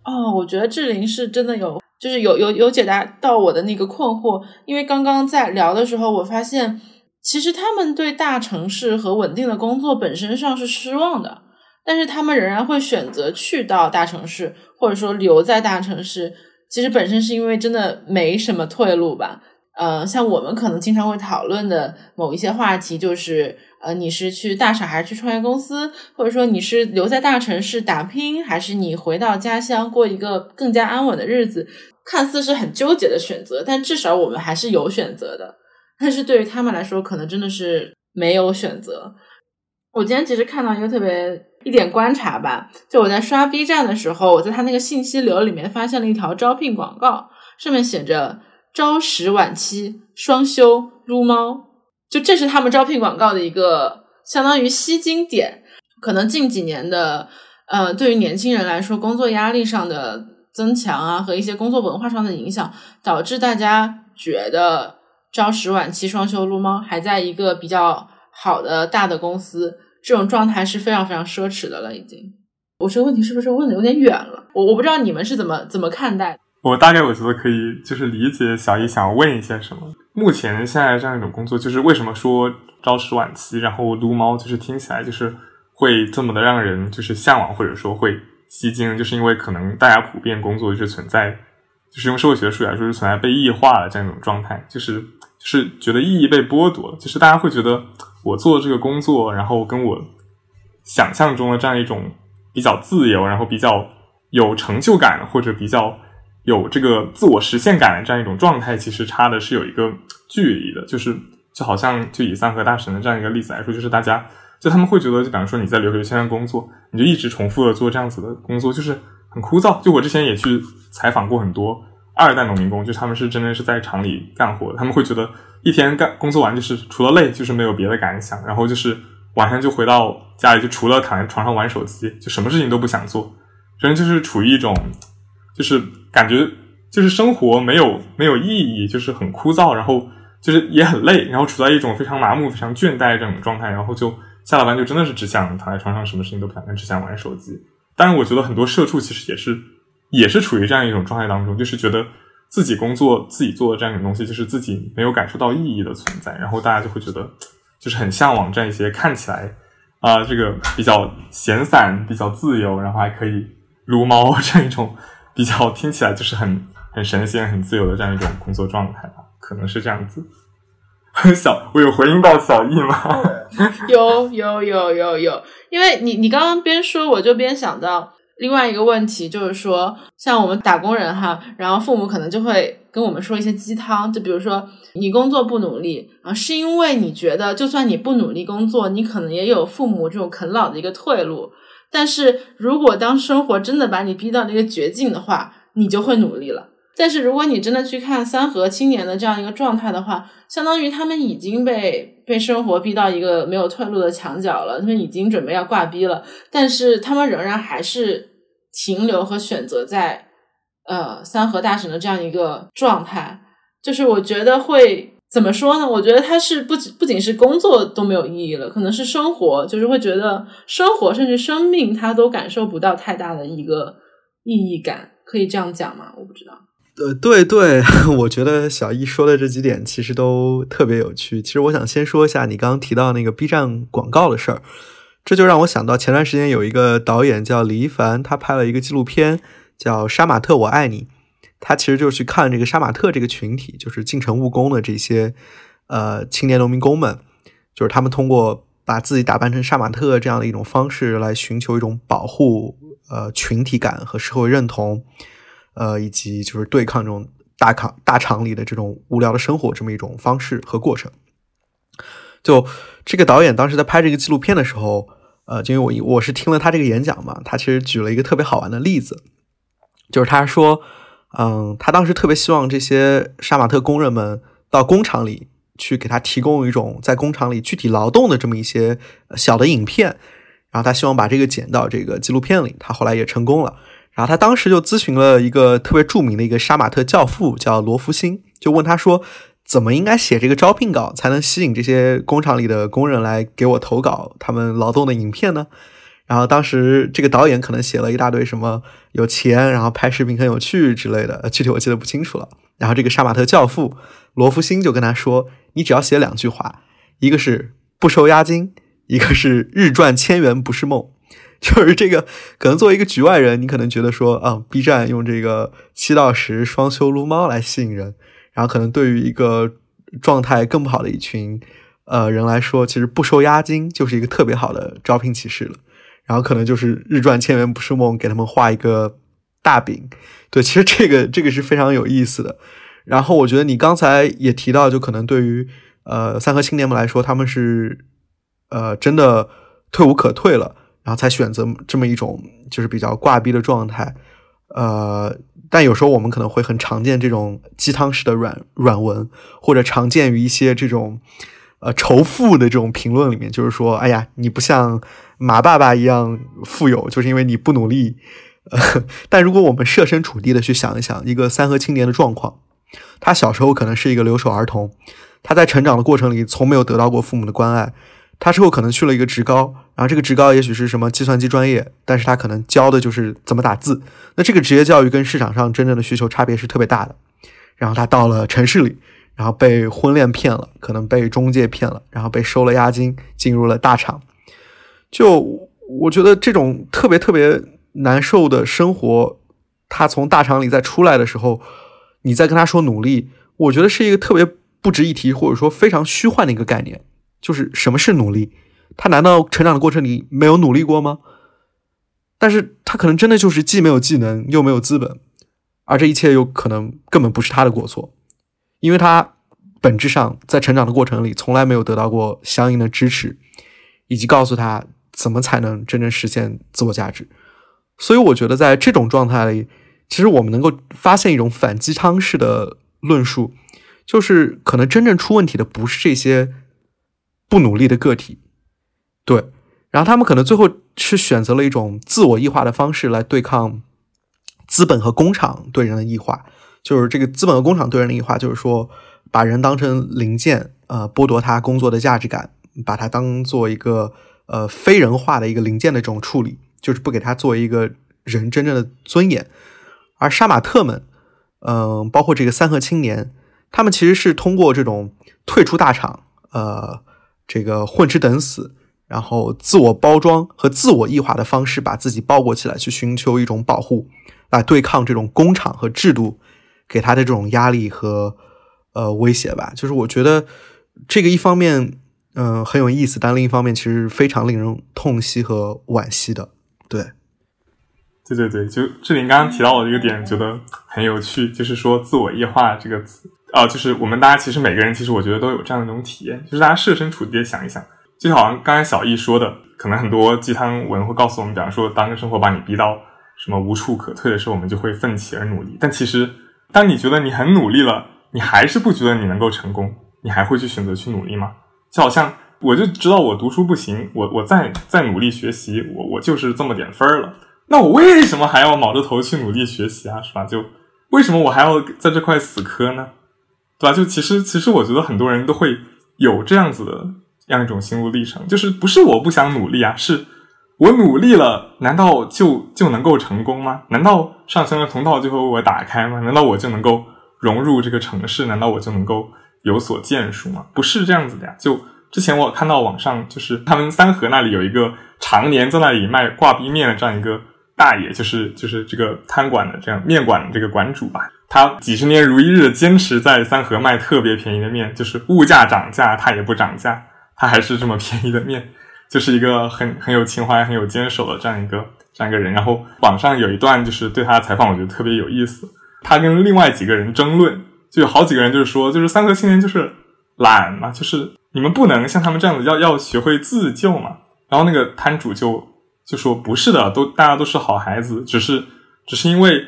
哦，我觉得志玲是真的有，就是有有有解答到我的那个困惑，因为刚刚在聊的时候，我发现其实他们对大城市和稳定的工作本身上是失望的。但是他们仍然会选择去到大城市，或者说留在大城市。其实本身是因为真的没什么退路吧。呃，像我们可能经常会讨论的某一些话题，就是呃，你是去大厂还是去创业公司，或者说你是留在大城市打拼，还是你回到家乡过一个更加安稳的日子？看似是很纠结的选择，但至少我们还是有选择的。但是对于他们来说，可能真的是没有选择。我今天其实看到一个特别一点观察吧，就我在刷 B 站的时候，我在他那个信息流里面发现了一条招聘广告，上面写着“朝十晚七，双休撸猫”，就这是他们招聘广告的一个相当于吸金点。可能近几年的呃，对于年轻人来说，工作压力上的增强啊，和一些工作文化上的影响，导致大家觉得朝十晚七，双休撸猫还在一个比较。好的大的公司，这种状态是非常非常奢侈的了。已经，我这个问题是不是问的有点远了？我我不知道你们是怎么怎么看待。我大概我觉得可以，就是理解小易想要问一些什么。目前现在这样一种工作，就是为什么说朝十晚七，然后撸猫，就是听起来就是会这么的让人就是向往，或者说会吸睛，就是因为可能大家普遍工作就是存在，就是用社会学术语来说是存在被异化的这样一种状态，就是就是觉得意义被剥夺了，就是大家会觉得。我做这个工作，然后跟我想象中的这样一种比较自由，然后比较有成就感，或者比较有这个自我实现感的这样一种状态，其实差的是有一个距离的。就是就好像就以三和大神的这样一个例子来说，就是大家就他们会觉得，就比方说你在留学圈工作，你就一直重复的做这样子的工作，就是很枯燥。就我之前也去采访过很多二代农民工，就他们是真的是在厂里干活，他们会觉得。一天干工作完就是除了累就是没有别的感想，然后就是晚上就回到家里就除了躺在床上玩手机就什么事情都不想做，人就是处于一种就是感觉就是生活没有没有意义，就是很枯燥，然后就是也很累，然后处在一种非常麻木、非常倦怠这种状态，然后就下了班就真的是只想躺在床上什么事情都不想干，只想玩手机。但是我觉得很多社畜其实也是也是处于这样一种状态当中，就是觉得。自己工作自己做的这样一种东西，就是自己没有感受到意义的存在，然后大家就会觉得，就是很向往这样一些看起来啊，这个比较闲散、比较自由，然后还可以撸猫这样一种比较听起来就是很很神仙、很自由的这样一种工作状态吧，可能是这样子。小，我有回应到小易吗？有有有有有，因为你你刚刚边说，我就边想到。另外一个问题就是说，像我们打工人哈，然后父母可能就会跟我们说一些鸡汤，就比如说你工作不努力啊，是因为你觉得就算你不努力工作，你可能也有父母这种啃老的一个退路。但是如果当生活真的把你逼到那个绝境的话，你就会努力了。但是如果你真的去看三和青年的这样一个状态的话，相当于他们已经被被生活逼到一个没有退路的墙角了，他们已经准备要挂逼了，但是他们仍然还是停留和选择在呃三和大神的这样一个状态，就是我觉得会怎么说呢？我觉得他是不仅不仅是工作都没有意义了，可能是生活，就是会觉得生活甚至生命他都感受不到太大的一个意义感，可以这样讲吗？我不知道。呃，对对，我觉得小易说的这几点其实都特别有趣。其实我想先说一下你刚刚提到那个 B 站广告的事儿，这就让我想到前段时间有一个导演叫李一凡，他拍了一个纪录片叫《杀马特我爱你》，他其实就是去看这个杀马特这个群体，就是进城务工的这些呃青年农民工们，就是他们通过把自己打扮成杀马特这样的一种方式来寻求一种保护呃群体感和社会认同。呃，以及就是对抗这种大厂大厂里的这种无聊的生活这么一种方式和过程。就这个导演当时在拍这个纪录片的时候，呃，就因为我我是听了他这个演讲嘛，他其实举了一个特别好玩的例子，就是他说，嗯，他当时特别希望这些杀马特工人们到工厂里去给他提供一种在工厂里具体劳动的这么一些小的影片，然后他希望把这个剪到这个纪录片里，他后来也成功了。然后他当时就咨询了一个特别著名的一个杀马特教父，叫罗福星，就问他说，怎么应该写这个招聘稿才能吸引这些工厂里的工人来给我投稿他们劳动的影片呢？然后当时这个导演可能写了一大堆什么有钱，然后拍视频很有趣之类的，具体我记得不清楚了。然后这个杀马特教父罗福星就跟他说，你只要写两句话，一个是不收押金，一个是日赚千元不是梦。就是这个，可能作为一个局外人，你可能觉得说，啊，B 站用这个七到十双休撸猫来吸引人，然后可能对于一个状态更不好的一群呃人来说，其实不收押金就是一个特别好的招聘启事了。然后可能就是日赚千元不是梦，给他们画一个大饼。对，其实这个这个是非常有意思的。然后我觉得你刚才也提到，就可能对于呃三和青年们来说，他们是呃真的退无可退了。然后才选择这么一种就是比较挂逼的状态，呃，但有时候我们可能会很常见这种鸡汤式的软软文，或者常见于一些这种呃仇富的这种评论里面，就是说，哎呀，你不像马爸爸一样富有，就是因为你不努力。但如果我们设身处地的去想一想，一个三和青年的状况，他小时候可能是一个留守儿童，他在成长的过程里从没有得到过父母的关爱。他之后可能去了一个职高，然后这个职高也许是什么计算机专业，但是他可能教的就是怎么打字。那这个职业教育跟市场上真正的需求差别是特别大的。然后他到了城市里，然后被婚恋骗了，可能被中介骗了，然后被收了押金，进入了大厂。就我觉得这种特别特别难受的生活，他从大厂里再出来的时候，你再跟他说努力，我觉得是一个特别不值一提，或者说非常虚幻的一个概念。就是什么是努力？他难道成长的过程里没有努力过吗？但是他可能真的就是既没有技能又没有资本，而这一切又可能根本不是他的过错，因为他本质上在成长的过程里从来没有得到过相应的支持，以及告诉他怎么才能真正实现自我价值。所以我觉得在这种状态里，其实我们能够发现一种反鸡汤式的论述，就是可能真正出问题的不是这些。不努力的个体，对，然后他们可能最后是选择了一种自我异化的方式来对抗资本和工厂对人的异化，就是这个资本和工厂对人的异化，就是说把人当成零件，呃，剥夺他工作的价值感，把他当做一个呃非人化的一个零件的这种处理，就是不给他作为一个人真正的尊严。而杀马特们，嗯，包括这个三和青年，他们其实是通过这种退出大厂，呃。这个混吃等死，然后自我包装和自我异化的方式，把自己包裹起来，去寻求一种保护，来对抗这种工厂和制度给他的这种压力和呃威胁吧。就是我觉得这个一方面嗯很有意思，但另一方面其实非常令人痛惜和惋惜的。对，对对对，就志玲刚刚提到的一个点，觉得很有趣，就是说自我异化这个词。啊，就是我们大家其实每个人其实我觉得都有这样的一种体验，就是大家设身处地的想一想，就好像刚才小易说的，可能很多鸡汤文会告诉我们，比方说当生活把你逼到什么无处可退的时候，我们就会奋起而努力。但其实，当你觉得你很努力了，你还是不觉得你能够成功，你还会去选择去努力吗？就好像我就知道我读书不行，我我再再努力学习，我我就是这么点分儿了，那我为什么还要卯着头去努力学习啊？是吧？就为什么我还要在这块死磕呢？对吧？就其实，其实我觉得很多人都会有这样子的这样一种心路历程，就是不是我不想努力啊，是我努力了，难道就就能够成功吗？难道上升的通道就会为我打开吗？难道我就能够融入这个城市？难道我就能够有所建树吗？不是这样子的呀。就之前我看到网上，就是他们三河那里有一个常年在那里卖挂壁面的这样一个大爷，就是就是这个摊馆的这样面馆的这个馆主吧。他几十年如一日的坚持在三河卖特别便宜的面，就是物价涨价他也不涨价，他还是这么便宜的面，就是一个很很有情怀、很有坚守的这样一个这样一个人。然后网上有一段就是对他的采访，我觉得特别有意思。他跟另外几个人争论，就有好几个人就是说，就是三河青年就是懒嘛，就是你们不能像他们这样子，要要学会自救嘛。然后那个摊主就就说不是的，都大家都是好孩子，只是只是因为。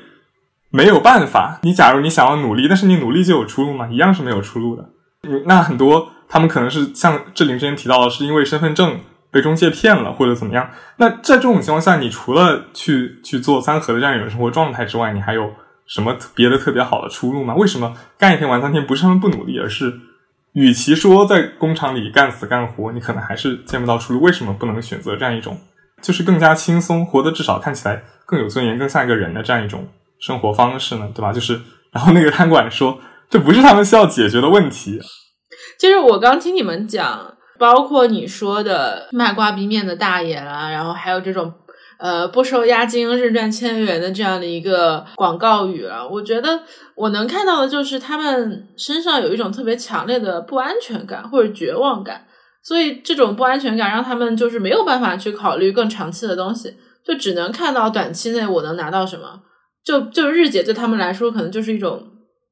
没有办法，你假如你想要努力，但是你努力就有出路吗？一样是没有出路的。那很多他们可能是像志玲之前提到的，是因为身份证被中介骗了或者怎么样。那在这种情况下，你除了去去做三和的这样一种生活状态之外，你还有什么别的特别好的出路吗？为什么干一天玩三天不是他们不努力，而是与其说在工厂里干死干活，你可能还是见不到出路？为什么不能选择这样一种，就是更加轻松，活得至少看起来更有尊严、更像一个人的这样一种生活方式呢？对吧？就是，然后那个摊管说，这不是他们需要解决的问题。就是我刚听你们讲。包括你说的卖挂壁面的大爷啦，然后还有这种呃不收押金日赚千元的这样的一个广告语啊，我觉得我能看到的就是他们身上有一种特别强烈的不安全感或者绝望感，所以这种不安全感让他们就是没有办法去考虑更长期的东西，就只能看到短期内我能拿到什么，就就日结对他们来说可能就是一种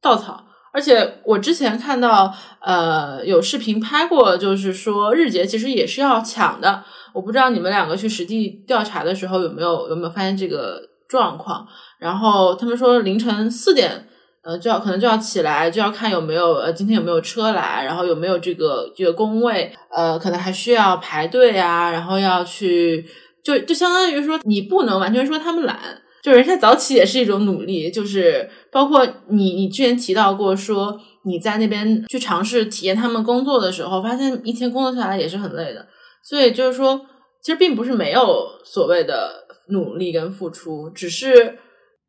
稻草。而且我之前看到，呃，有视频拍过，就是说日结其实也是要抢的。我不知道你们两个去实地调查的时候有没有有没有发现这个状况。然后他们说凌晨四点，呃，就要可能就要起来，就要看有没有呃今天有没有车来，然后有没有这个这个工位，呃，可能还需要排队啊，然后要去，就就相当于说你不能完全说他们懒。就人家早起也是一种努力，就是包括你，你之前提到过说你在那边去尝试体验他们工作的时候，发现一天工作下来也是很累的。所以就是说，其实并不是没有所谓的努力跟付出，只是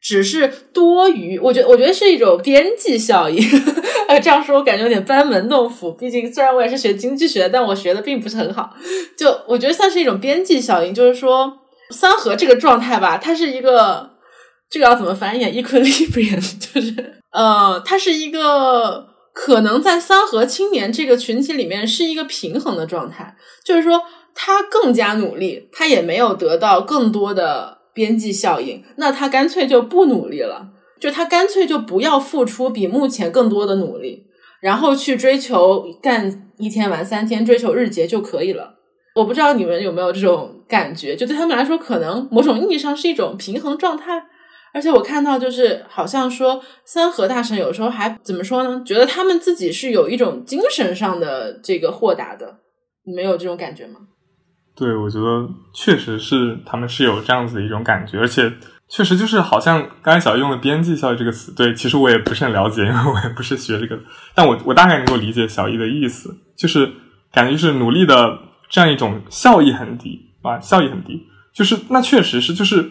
只是多余。我觉得我觉得是一种边际效应。哎，这样说我感觉有点班门弄斧。毕竟虽然我也是学经济学，但我学的并不是很好。就我觉得算是一种边际效应，就是说。三合这个状态吧，它是一个，这个要怎么翻译？equilibrium，就是，呃，它是一个可能在三合青年这个群体里面是一个平衡的状态，就是说他更加努力，他也没有得到更多的边际效应，那他干脆就不努力了，就他干脆就不要付出比目前更多的努力，然后去追求干一天玩三天，追求日结就可以了。我不知道你们有没有这种感觉，就对他们来说，可能某种意义上是一种平衡状态。而且我看到，就是好像说三和大神有时候还怎么说呢？觉得他们自己是有一种精神上的这个豁达的。你们有这种感觉吗？对，我觉得确实是他们是有这样子的一种感觉，而且确实就是好像刚才小易用的“边际效益”这个词，对，其实我也不是很了解，因为我也不是学这个，但我我大概能够理解小易的意思，就是感觉就是努力的。这样一种效益很低啊，效益很低，就是那确实是，就是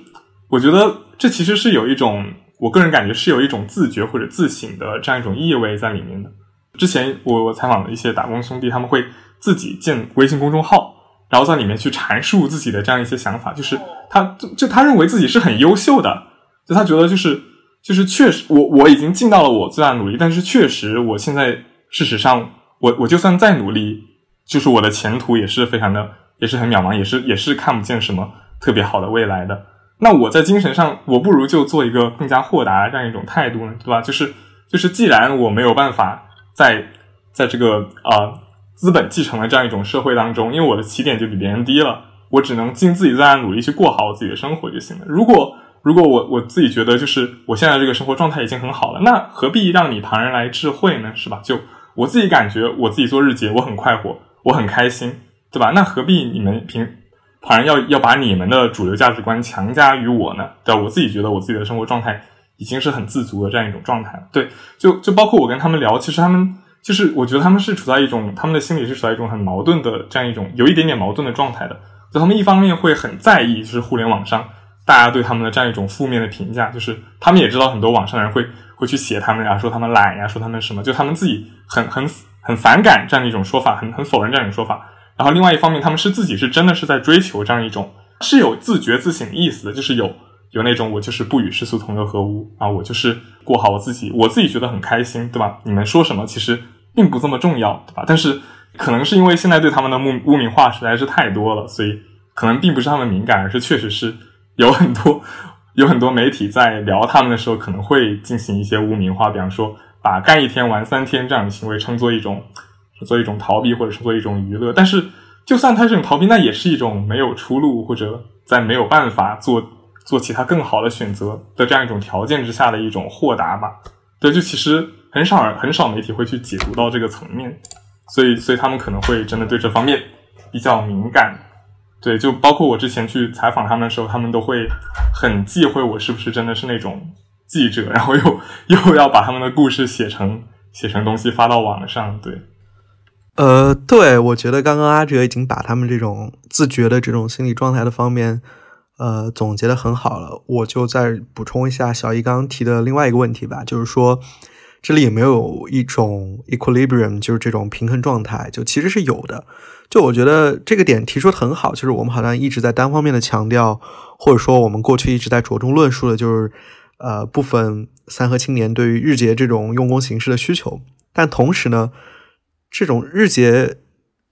我觉得这其实是有一种，我个人感觉是有一种自觉或者自省的这样一种意味在里面的。之前我我采访了一些打工兄弟，他们会自己建微信公众号，然后在里面去阐述自己的这样一些想法，就是他就他认为自己是很优秀的，就他觉得就是就是确实我我已经尽到了我最大努力，但是确实我现在事实上我我就算再努力。就是我的前途也是非常的，也是很渺茫，也是也是看不见什么特别好的未来的。那我在精神上，我不如就做一个更加豁达这样一种态度呢，对吧？就是就是，既然我没有办法在在这个啊资本继承的这样一种社会当中，因为我的起点就比别人低了，我只能尽自己最大的努力去过好我自己的生活就行了。如果如果我我自己觉得就是我现在这个生活状态已经很好了，那何必让你旁人来智慧呢？是吧？就我自己感觉，我自己做日结，我很快活。我很开心，对吧？那何必你们凭旁人要要把你们的主流价值观强加于我呢？对？我自己觉得我自己的生活状态已经是很自足的这样一种状态。对，就就包括我跟他们聊，其实他们就是我觉得他们是处在一种他们的心理是处在一种很矛盾的这样一种有一点点矛盾的状态的。就他们一方面会很在意，就是互联网上大家对他们的这样一种负面的评价，就是他们也知道很多网上的人会会去写他们呀，说他们懒呀，说他们什么，就他们自己很很。很反感这样的一种说法，很很否认这样一种说法。然后另外一方面，他们是自己是真的是在追求这样一种是有自觉自省意思的，就是有有那种我就是不与世俗同流合污啊，我就是过好我自己，我自己觉得很开心，对吧？你们说什么其实并不这么重要，对吧？但是可能是因为现在对他们的污污名化实在是太多了，所以可能并不是他们敏感，而是确实是有很多有很多媒体在聊他们的时候可能会进行一些污名化，比方说。把干一天玩三天这样的行为称作一种，做一种逃避或者称作一种娱乐，但是就算他这种逃避，那也是一种没有出路或者在没有办法做做其他更好的选择的这样一种条件之下的一种豁达吧。对，就其实很少很少媒体会去解读到这个层面，所以所以他们可能会真的对这方面比较敏感。对，就包括我之前去采访他们的时候，他们都会很忌讳我是不是真的是那种记者，然后又又要把他们的故事写成写成东西发到网上。对，呃，对，我觉得刚刚阿哲已经把他们这种自觉的这种心理状态的方面，呃，总结的很好了。我就再补充一下小易刚刚提的另外一个问题吧，就是说这里有没有一种 equilibrium，就是这种平衡状态，就其实是有的。就我觉得这个点提出的很好，就是我们好像一直在单方面的强调，或者说我们过去一直在着重论述的，就是呃部分三和青年对于日结这种用工形式的需求。但同时呢，这种日结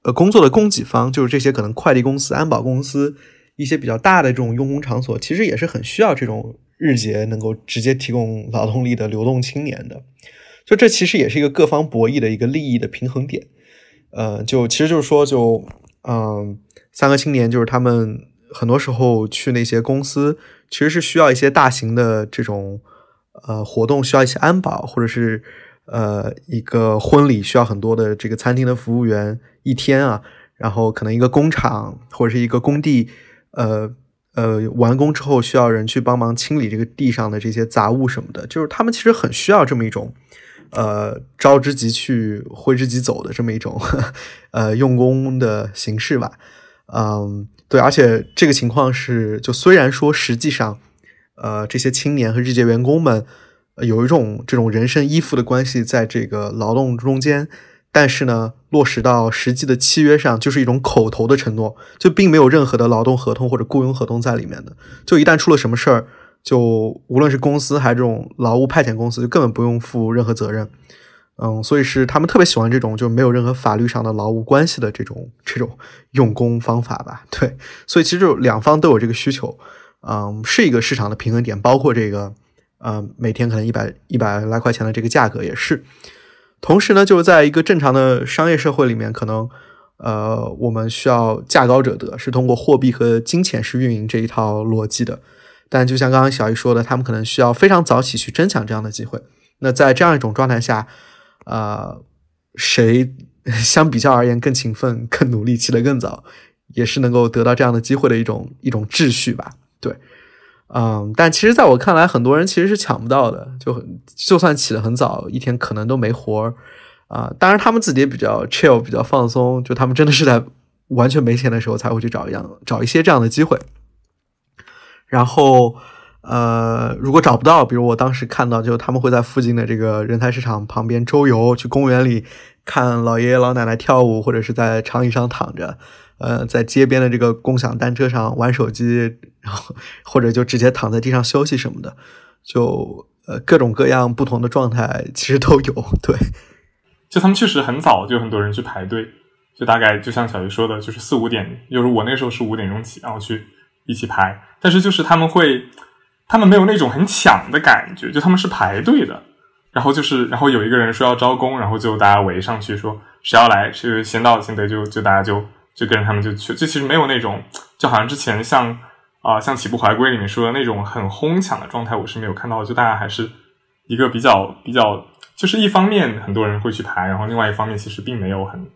呃工作的供给方，就是这些可能快递公司、安保公司一些比较大的这种用工场所，其实也是很需要这种日结能够直接提供劳动力的流动青年的。就这其实也是一个各方博弈的一个利益的平衡点。呃，就其实就是说，就嗯，三个青年就是他们很多时候去那些公司，其实是需要一些大型的这种呃活动，需要一些安保，或者是呃一个婚礼需要很多的这个餐厅的服务员一天啊，然后可能一个工厂或者是一个工地，呃呃完工之后需要人去帮忙清理这个地上的这些杂物什么的，就是他们其实很需要这么一种。呃，招之即去，挥之即走的这么一种呃用工的形式吧。嗯，对，而且这个情况是，就虽然说实际上，呃，这些青年和日结员工们有一种这种人身依附的关系在这个劳动中间，但是呢，落实到实际的契约上，就是一种口头的承诺，就并没有任何的劳动合同或者雇佣合同在里面的。就一旦出了什么事儿。就无论是公司还是这种劳务派遣公司，就根本不用负任何责任，嗯，所以是他们特别喜欢这种就没有任何法律上的劳务关系的这种这种用工方法吧？对，所以其实就两方都有这个需求，嗯，是一个市场的平衡点，包括这个，呃，每天可能一百一百来块钱的这个价格也是。同时呢，就是在一个正常的商业社会里面，可能呃，我们需要价高者得，是通过货币和金钱是运营这一套逻辑的。但就像刚刚小易说的，他们可能需要非常早起去争抢这样的机会。那在这样一种状态下，呃，谁 相比较而言更勤奋、更努力、起得更早，也是能够得到这样的机会的一种一种秩序吧？对，嗯。但其实在我看来，很多人其实是抢不到的。就很就算起得很早，一天可能都没活儿啊。当然，他们自己也比较 chill，比较放松。就他们真的是在完全没钱的时候才会去找一样找一些这样的机会。然后，呃，如果找不到，比如我当时看到，就他们会在附近的这个人才市场旁边周游，去公园里看老爷爷老奶奶跳舞，或者是在长椅上躺着，呃，在街边的这个共享单车上玩手机，然后或者就直接躺在地上休息什么的，就呃各种各样不同的状态其实都有。对，就他们确实很早就有很多人去排队，就大概就像小鱼说的，就是四五点，就是我那时候是五点钟起，然后去。一起排，但是就是他们会，他们没有那种很抢的感觉，就他们是排队的，然后就是，然后有一个人说要招工，然后就大家围上去说谁要来，谁先到先得，就就大家就就跟着他们就去，就其实没有那种，就好像之前像啊像起步怀归里面说的那种很哄抢的状态，我是没有看到，就大家还是一个比较比较，就是一方面很多人会去排，然后另外一方面其实并没有很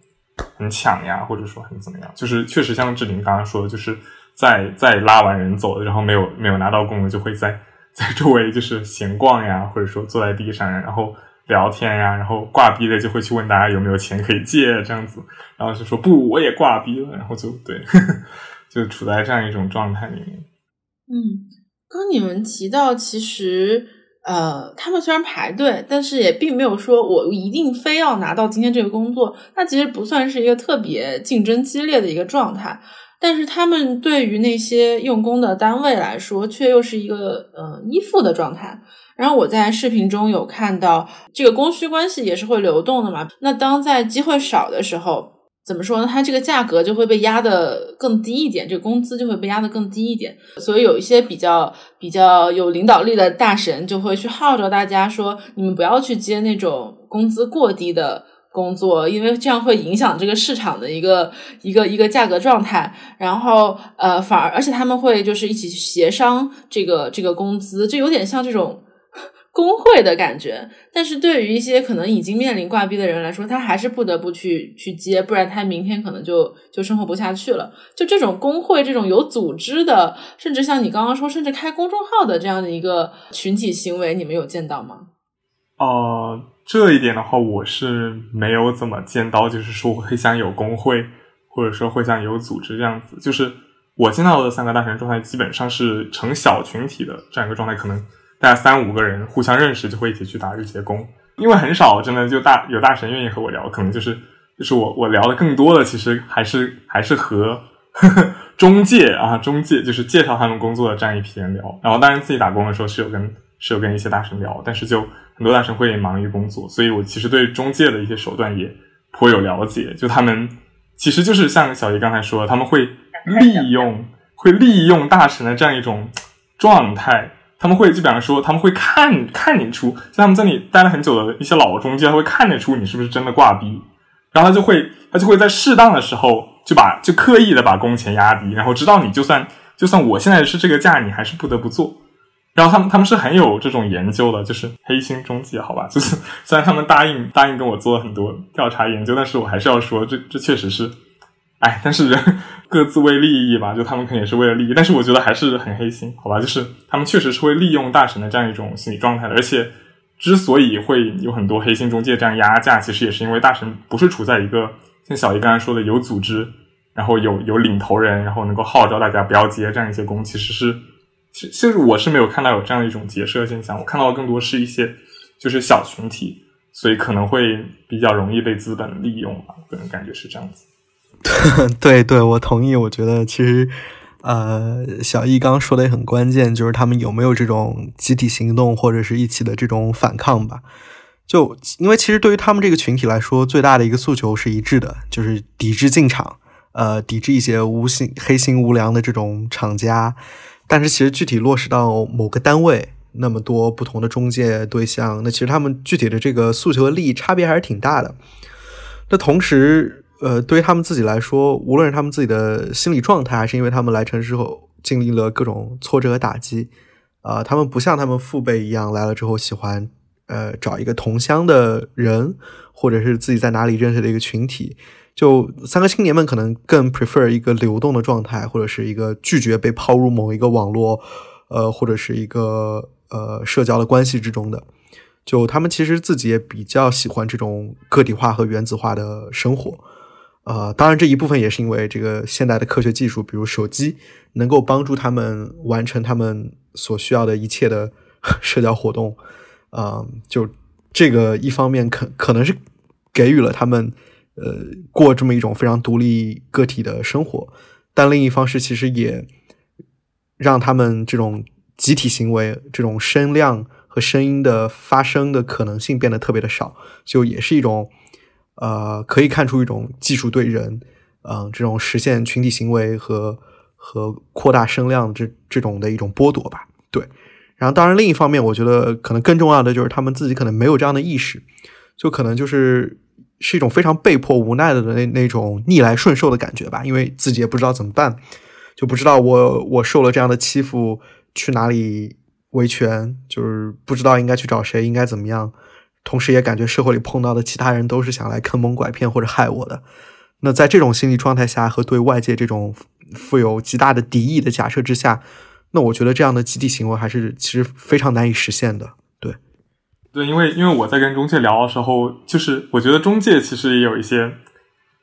很抢呀，或者说很怎么样，就是确实像志玲刚刚说的，就是。在在拉完人走，然后没有没有拿到工的，就会在 在周围就是闲逛呀，或者说坐在地上，然后聊天呀，然后挂逼的就会去问大家有没有钱可以借这样子，然后就说不我也挂逼了，然后就对，就处在这样一种状态里面。嗯，刚你们提到，其实呃，他们虽然排队，但是也并没有说我一定非要拿到今天这个工作，那其实不算是一个特别竞争激烈的一个状态。但是他们对于那些用工的单位来说，却又是一个呃依附的状态。然后我在视频中有看到，这个供需关系也是会流动的嘛。那当在机会少的时候，怎么说呢？它这个价格就会被压得更低一点，这个工资就会被压得更低一点。所以有一些比较比较有领导力的大神就会去号召大家说：你们不要去接那种工资过低的。工作，因为这样会影响这个市场的一个一个一个价格状态，然后呃，反而而且他们会就是一起协商这个这个工资，就有点像这种 工会的感觉。但是对于一些可能已经面临挂逼的人来说，他还是不得不去去接，不然他明天可能就就生活不下去了。就这种工会，这种有组织的，甚至像你刚刚说，甚至开公众号的这样的一个群体行为，你们有见到吗？哦，这一点的话，我是没有怎么见到，就是说会像有工会，或者说会像有组织这样子。就是我见到的三个大神状态，基本上是成小群体的这样一个状态，可能大家三五个人互相认识，就会一起去打日结工。因为很少真的就大有大神愿意和我聊，可能就是就是我我聊的更多的，其实还是还是和呵 呵中介啊中介，就是介绍他们工作的这样一批人聊。然后当然自己打工的时候是有跟是有跟一些大神聊，但是就。很多大神会忙于工作，所以我其实对中介的一些手段也颇有了解。就他们其实就是像小姨刚才说的，他们会利用会利用大神的这样一种状态，他们会就比方说，他们会看看你出，像他们在你待了很久的一些老中介，他会看得出你是不是真的挂逼，然后他就会他就会在适当的时候就把就刻意的把工钱压低，然后知道你就算就算我现在是这个价，你还是不得不做。然后他们他们是很有这种研究的，就是黑心中介，好吧？就是虽然他们答应答应跟我做了很多调查研究，但是我还是要说，这这确实是，哎，但是人各自为利益吧，就他们肯定也是为了利益，但是我觉得还是很黑心，好吧？就是他们确实是会利用大神的这样一种心理状态的，而且之所以会有很多黑心中介这样压价，其实也是因为大神不是处在一个像小姨刚才说的有组织，然后有有领头人，然后能够号召大家不要接这样一些工，其实是。其实我是没有看到有这样的一种结社现象，我看到的更多是一些就是小群体，所以可能会比较容易被资本利用吧，个人感觉是这样子。对对，我同意。我觉得其实呃，小易刚刚说的也很关键，就是他们有没有这种集体行动或者是一起的这种反抗吧？就因为其实对于他们这个群体来说，最大的一个诉求是一致的，就是抵制进场，呃，抵制一些无心黑心无良的这种厂家。但是其实具体落实到某个单位，那么多不同的中介对象，那其实他们具体的这个诉求的利益差别还是挺大的。那同时，呃，对于他们自己来说，无论是他们自己的心理状态，还是因为他们来城市后经历了各种挫折和打击，啊，他们不像他们父辈一样来了之后喜欢，呃，找一个同乡的人，或者是自己在哪里认识的一个群体。就三个青年们可能更 prefer 一个流动的状态，或者是一个拒绝被抛入某一个网络，呃，或者是一个呃社交的关系之中的。就他们其实自己也比较喜欢这种个体化和原子化的生活。呃，当然这一部分也是因为这个现代的科学技术，比如手机，能够帮助他们完成他们所需要的一切的社交活动。啊，就这个一方面可可能是给予了他们。呃，过这么一种非常独立个体的生活，但另一方是其实也让他们这种集体行为、这种声量和声音的发声的可能性变得特别的少，就也是一种呃，可以看出一种技术对人，嗯，这种实现群体行为和和扩大声量这这种的一种剥夺吧。对，然后当然另一方面，我觉得可能更重要的就是他们自己可能没有这样的意识，就可能就是。是一种非常被迫无奈的那那种逆来顺受的感觉吧，因为自己也不知道怎么办，就不知道我我受了这样的欺负去哪里维权，就是不知道应该去找谁，应该怎么样。同时也感觉社会里碰到的其他人都是想来坑蒙拐骗或者害我的。那在这种心理状态下和对外界这种富有极大的敌意的假设之下，那我觉得这样的集体行为还是其实非常难以实现的。对，因为因为我在跟中介聊的时候，就是我觉得中介其实也有一些，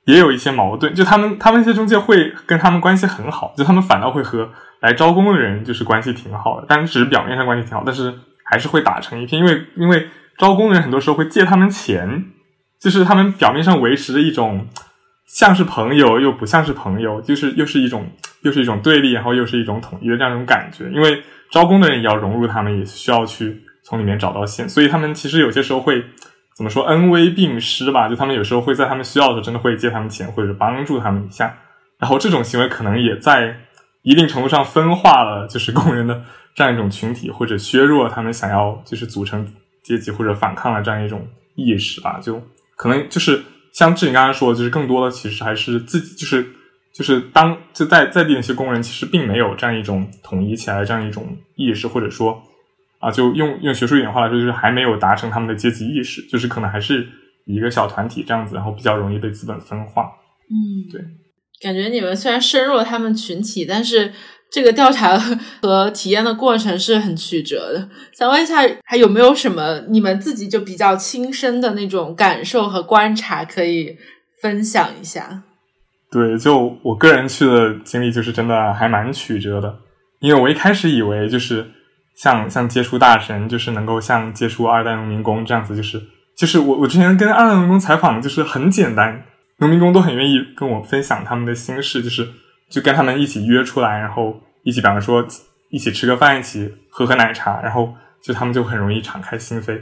也有一些矛盾。就他们他们一些中介会跟他们关系很好，就他们反倒会和来招工的人就是关系挺好的，但只是表面上关系挺好，但是还是会打成一片。因为因为招工的人很多时候会借他们钱，就是他们表面上维持着一种像是朋友又不像是朋友，就是又是一种又是一种对立，然后又是一种统一的这样一种感觉。因为招工的人也要融入他们，也需要去。从里面找到线，所以他们其实有些时候会怎么说恩威并施吧？就他们有时候会在他们需要的时候，真的会借他们钱，或者帮助他们一下。然后这种行为可能也在一定程度上分化了，就是工人的这样一种群体，或者削弱他们想要就是组成阶级或者反抗的这样一种意识吧。就可能就是像志颖刚刚说，就是更多的其实还是自己，就是就是当就在在地那些工人，其实并没有这样一种统一起来这样一种意识，或者说。啊，就用用学术一点话来说，就是还没有达成他们的阶级意识，就是可能还是一个小团体这样子，然后比较容易被资本分化。嗯，对，感觉你们虽然深入了他们群体，但是这个调查和体验的过程是很曲折的。想问一下，还有没有什么你们自己就比较亲身的那种感受和观察可以分享一下？对，就我个人去的经历，就是真的还蛮曲折的。因为我一开始以为就是像像接触大神，就是能够像接触二代农民工这样子，就是就是我我之前跟二代农民工采访，就是很简单，农民工都很愿意跟我分享他们的心事，就是就跟他们一起约出来，然后一起，比方说一起吃个饭，一起喝喝奶茶，然后就他们就很容易敞开心扉。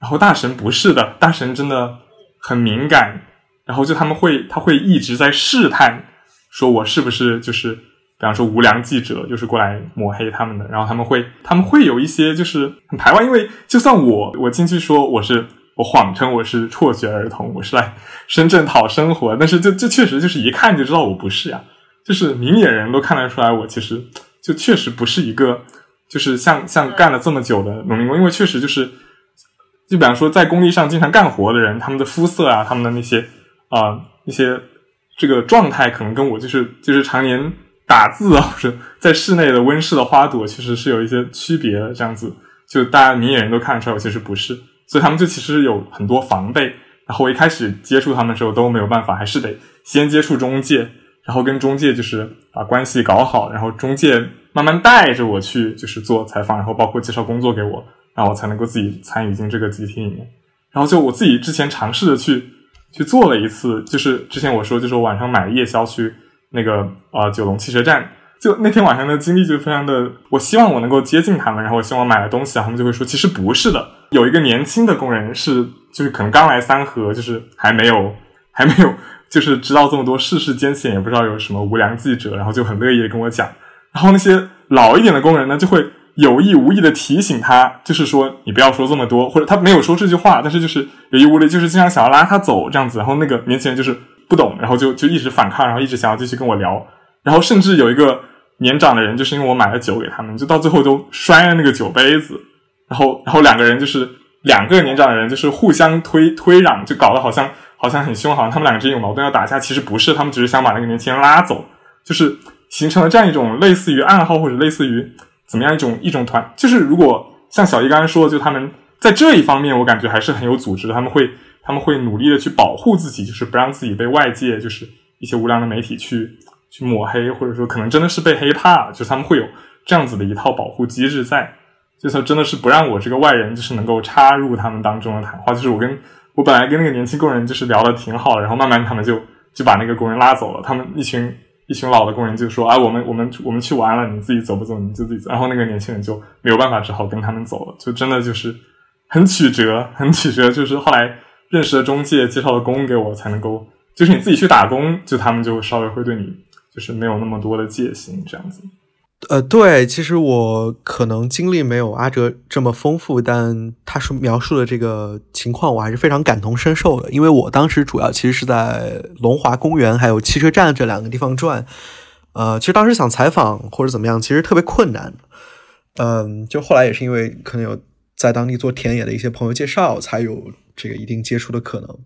然后大神不是的，大神真的很敏感，然后就他们会他会一直在试探，说我是不是就是。比方说无良记者就是过来抹黑他们的，然后他们会他们会有一些就是很排外，因为就算我我进去说我是我谎称我是辍学儿童，我是来深圳讨生活，但是这这确实就是一看就知道我不是呀，就是明眼人都看得出来我其实就确实不是一个就是像像干了这么久的农民工，因为确实就是就比方说在工地上经常干活的人，他们的肤色啊，他们的那些啊一些这个状态，可能跟我就是就是常年。打字啊，或者在室内的温室的花朵，其实是有一些区别的。这样子，就大家明眼人都看得出来，我其实不是。所以他们就其实有很多防备。然后我一开始接触他们的时候都没有办法，还是得先接触中介，然后跟中介就是把关系搞好，然后中介慢慢带着我去就是做采访，然后包括介绍工作给我，然后我才能够自己参与进这个集体里面。然后就我自己之前尝试着去去做了一次，就是之前我说，就是我晚上买夜宵去。那个呃，九龙汽车站，就那天晚上的经历就非常的，我希望我能够接近他们，然后我希望我买了东西，他们就会说，其实不是的，有一个年轻的工人是，就是可能刚来三河，就是还没有还没有，就是知道这么多世事艰险，也不知道有什么无良记者，然后就很乐意的跟我讲，然后那些老一点的工人呢，就会有意无意的提醒他，就是说你不要说这么多，或者他没有说这句话，但是就是有意无意，就是经常想要拉他走这样子，然后那个年轻人就是。不懂，然后就就一直反抗，然后一直想要继续跟我聊，然后甚至有一个年长的人，就是因为我买了酒给他们，就到最后都摔了那个酒杯子，然后 然后两个人就是两个年长的人就是互相推推攘，就搞得好像好像很凶，好像他们两个之间有矛盾要打架，其实不是，他们只是想把那个年轻人拉走，就是形成了这样一种类似于暗号或者类似于怎么样一种一种团，就是如果像小易刚刚说的，就他们在这一方面，我感觉还是很有组织的，他们会。他们会努力的去保护自己，就是不让自己被外界，就是一些无良的媒体去去抹黑，或者说可能真的是被黑怕，就他们会有这样子的一套保护机制在，就是真的是不让我这个外人就是能够插入他们当中的谈话。就是我跟我本来跟那个年轻工人就是聊的挺好的，然后慢慢他们就就把那个工人拉走了。他们一群一群老的工人就说：“啊，我们我们我们去玩了，你自己走不走？你就自己走。”然后那个年轻人就没有办法，只好跟他们走了。就真的就是很曲折，很曲折。就是后来。认识的中介介绍的工给我，才能够就是你自己去打工，就他们就稍微会对你就是没有那么多的戒心这样子。呃，对，其实我可能经历没有阿哲这么丰富，但他说描述的这个情况，我还是非常感同身受的。因为我当时主要其实是在龙华公园还有汽车站这两个地方转，呃，其实当时想采访或者怎么样，其实特别困难。嗯，就后来也是因为可能有在当地做田野的一些朋友介绍，才有。这个一定接触的可能，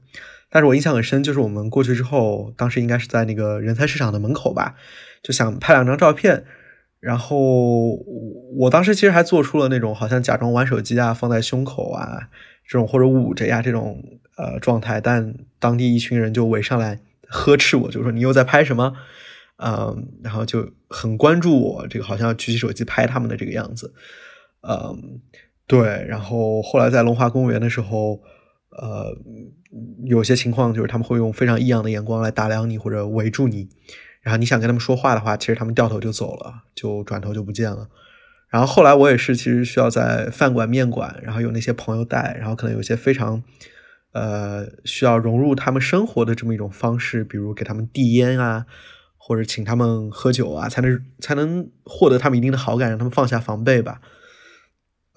但是我印象很深，就是我们过去之后，当时应该是在那个人才市场的门口吧，就想拍两张照片，然后我当时其实还做出了那种好像假装玩手机啊，放在胸口啊这种或者捂着呀这种呃状态，但当地一群人就围上来呵斥我，就说你又在拍什么？嗯，然后就很关注我，这个好像举起手机拍他们的这个样子，嗯，对，然后后来在龙华公园的时候。呃，有些情况就是他们会用非常异样的眼光来打量你或者围住你，然后你想跟他们说话的话，其实他们掉头就走了，就转头就不见了。然后后来我也是，其实需要在饭馆、面馆，然后有那些朋友带，然后可能有些非常呃需要融入他们生活的这么一种方式，比如给他们递烟啊，或者请他们喝酒啊，才能才能获得他们一定的好感，让他们放下防备吧。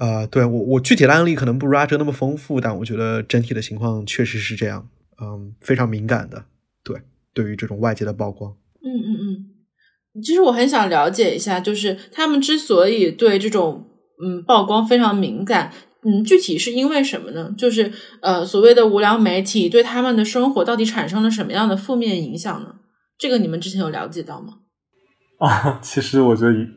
啊，对我我具体的案例可能不如阿哲那么丰富，但我觉得整体的情况确实是这样，嗯，非常敏感的，对，对于这种外界的曝光，嗯嗯嗯，其实我很想了解一下，就是他们之所以对这种嗯曝光非常敏感。嗯，具体是因为什么呢？就是呃，所谓的无聊媒体对他们的生活到底产生了什么样的负面影响呢？这个你们之前有了解到吗？啊，其实我觉得影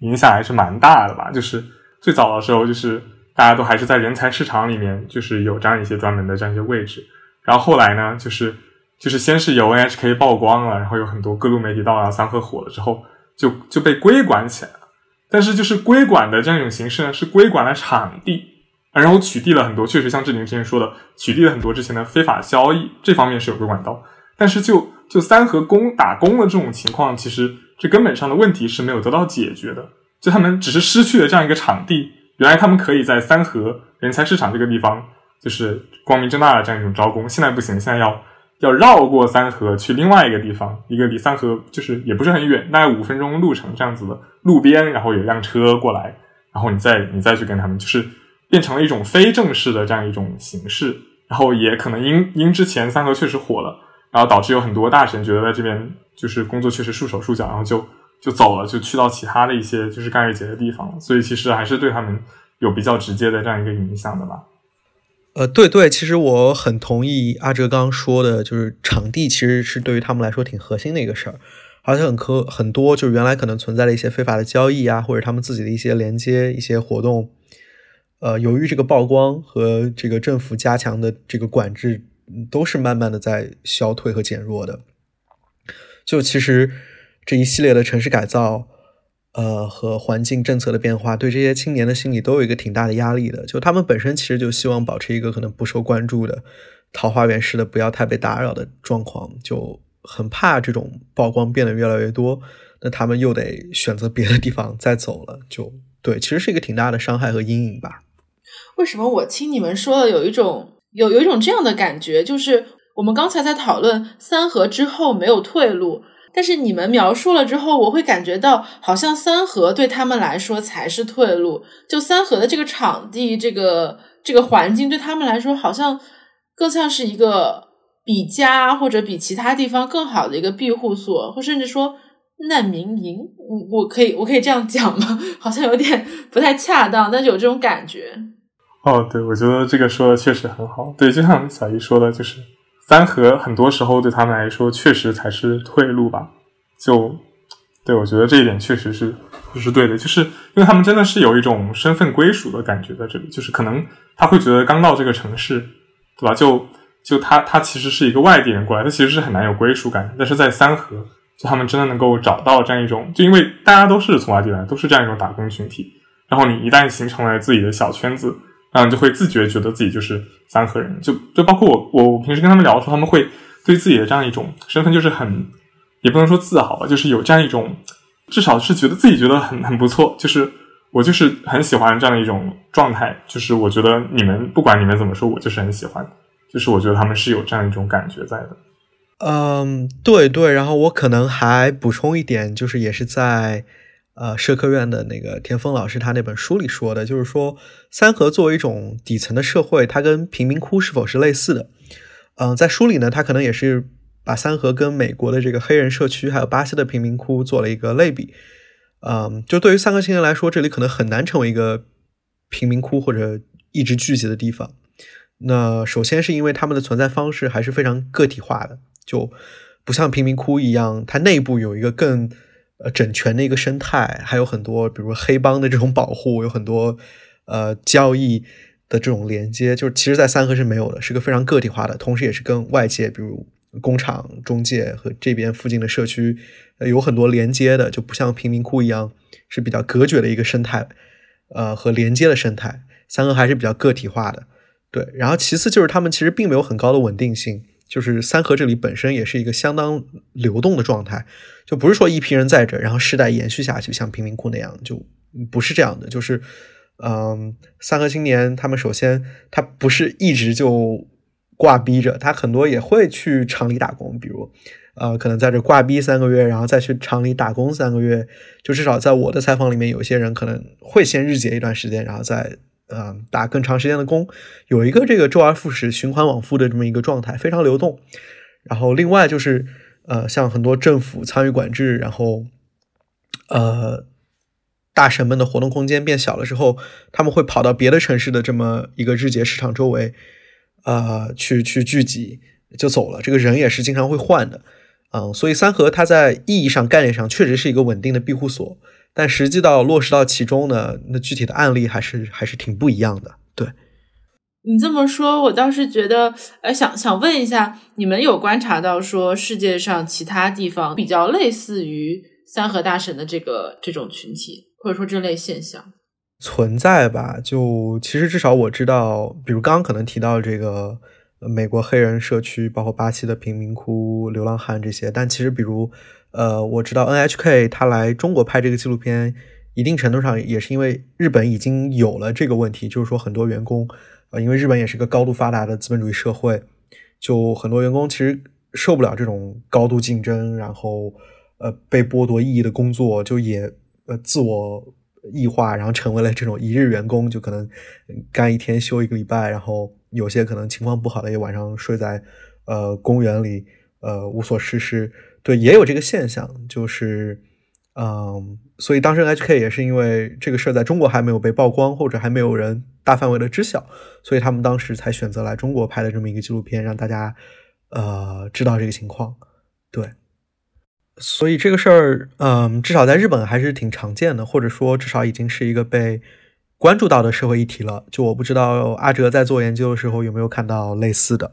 影响还是蛮大的吧。就是最早的时候，就是大家都还是在人才市场里面，就是有这样一些专门的这样一些位置。然后后来呢，就是就是先是由 NHK 曝光了，然后有很多各路媒体到了三河火了之后，就就被规管起来了。但是就是规管的这样一种形式呢，是规管了场地。然后取缔了很多，确实像志玲之前说的，取缔了很多之前的非法交易，这方面是有个管道。但是就就三和工打工的这种情况，其实这根本上的问题是没有得到解决的。就他们只是失去了这样一个场地，原来他们可以在三和人才市场这个地方，就是光明正大的这样一种招工，现在不行，现在要要绕过三河去另外一个地方，一个离三河就是也不是很远，大概五分钟路程这样子的路边，然后有一辆车过来，然后你再你再去跟他们就是。变成了一种非正式的这样一种形式，然后也可能因因之前三和确实火了，然后导致有很多大神觉得在这边就是工作确实束手束脚，然后就就走了，就去到其他的一些就是干日节的地方了，所以其实还是对他们有比较直接的这样一个影响的吧。呃，对对，其实我很同意阿哲刚刚说的，就是场地其实是对于他们来说挺核心的一个事儿，而且很可很多就是原来可能存在的一些非法的交易啊，或者他们自己的一些连接一些活动。呃，由于这个曝光和这个政府加强的这个管制，都是慢慢的在消退和减弱的。就其实这一系列的城市改造，呃，和环境政策的变化，对这些青年的心理都有一个挺大的压力的。就他们本身其实就希望保持一个可能不受关注的桃花源式的，不要太被打扰的状况，就很怕这种曝光变得越来越多，那他们又得选择别的地方再走了。就对，其实是一个挺大的伤害和阴影吧。为什么我听你们说的有一种有有一种这样的感觉，就是我们刚才在讨论三河之后没有退路，但是你们描述了之后，我会感觉到好像三河对他们来说才是退路。就三河的这个场地，这个这个环境对他们来说，好像更像是一个比家或者比其他地方更好的一个庇护所，或甚至说难民营。我我可以我可以这样讲吗？好像有点不太恰当，但是有这种感觉。哦，对，我觉得这个说的确实很好。对，就像小姨说的，就是三河很多时候对他们来说确实才是退路吧。就对我觉得这一点确实是是对的，就是因为他们真的是有一种身份归属的感觉在这里，就是可能他会觉得刚到这个城市，对吧？就就他他其实是一个外地人过来，他其实是很难有归属感。但是在三河，就他们真的能够找到这样一种，就因为大家都是从外地来，都是这样一种打工群体。然后你一旦形成了自己的小圈子。然后就会自觉觉得自己就是三河人，就就包括我，我平时跟他们聊的时候，他们会对自己的这样一种身份就是很，也不能说自豪吧，就是有这样一种，至少是觉得自己觉得很很不错，就是我就是很喜欢这样的一种状态，就是我觉得你们不管你们怎么说，我就是很喜欢，就是我觉得他们是有这样一种感觉在的。嗯，对对，然后我可能还补充一点，就是也是在。呃，社科院的那个田丰老师，他那本书里说的，就是说三河作为一种底层的社会，它跟贫民窟是否是类似的？嗯，在书里呢，他可能也是把三河跟美国的这个黑人社区，还有巴西的贫民窟做了一个类比。嗯，就对于三个青年来说，这里可能很难成为一个贫民窟或者一直聚集的地方。那首先是因为他们的存在方式还是非常个体化的，就不像贫民窟一样，它内部有一个更。呃，整全的一个生态，还有很多，比如黑帮的这种保护，有很多呃交易的这种连接，就是其实，在三河是没有的，是个非常个体化的，同时也是跟外界，比如工厂、中介和这边附近的社区有很多连接的，就不像贫民窟一样是比较隔绝的一个生态，呃，和连接的生态，三河还是比较个体化的。对，然后其次就是他们其实并没有很高的稳定性。就是三河这里本身也是一个相当流动的状态，就不是说一批人在这，然后世代延续下去，像贫民窟那样，就不是这样的。就是，嗯，三河青年他们首先他不是一直就挂逼着，他很多也会去厂里打工，比如，呃，可能在这挂逼三个月，然后再去厂里打工三个月。就至少在我的采访里面，有些人可能会先日结一段时间，然后再。嗯，打更长时间的工，有一个这个周而复始、循环往复的这么一个状态，非常流动。然后另外就是，呃，像很多政府参与管制，然后，呃，大神们的活动空间变小了之后，他们会跑到别的城市的这么一个日结市场周围，呃，去去聚集就走了。这个人也是经常会换的，嗯，所以三河它在意义上、概念上确实是一个稳定的庇护所，但实际到落实到其中呢，那具体的案例还是还是挺不一样的。对你这么说，我倒是觉得，呃，想想问一下，你们有观察到说世界上其他地方比较类似于三河大神的这个这种群体？或者说这类现象存在吧，就其实至少我知道，比如刚刚可能提到这个美国黑人社区，包括巴西的贫民窟、流浪汉这些，但其实比如呃，我知道 NHK 他来中国拍这个纪录片，一定程度上也是因为日本已经有了这个问题，就是说很多员工呃，因为日本也是个高度发达的资本主义社会，就很多员工其实受不了这种高度竞争，然后呃被剥夺意义的工作，就也。呃，自我异化，然后成为了这种一日员工，就可能干一天休一个礼拜，然后有些可能情况不好的也晚上睡在呃公园里，呃无所事事。对，也有这个现象，就是嗯，所以当时 HK 也是因为这个事儿在中国还没有被曝光，或者还没有人大范围的知晓，所以他们当时才选择来中国拍的这么一个纪录片，让大家呃知道这个情况。对。所以这个事儿，嗯，至少在日本还是挺常见的，或者说至少已经是一个被关注到的社会议题了。就我不知道阿哲在做研究的时候有没有看到类似的。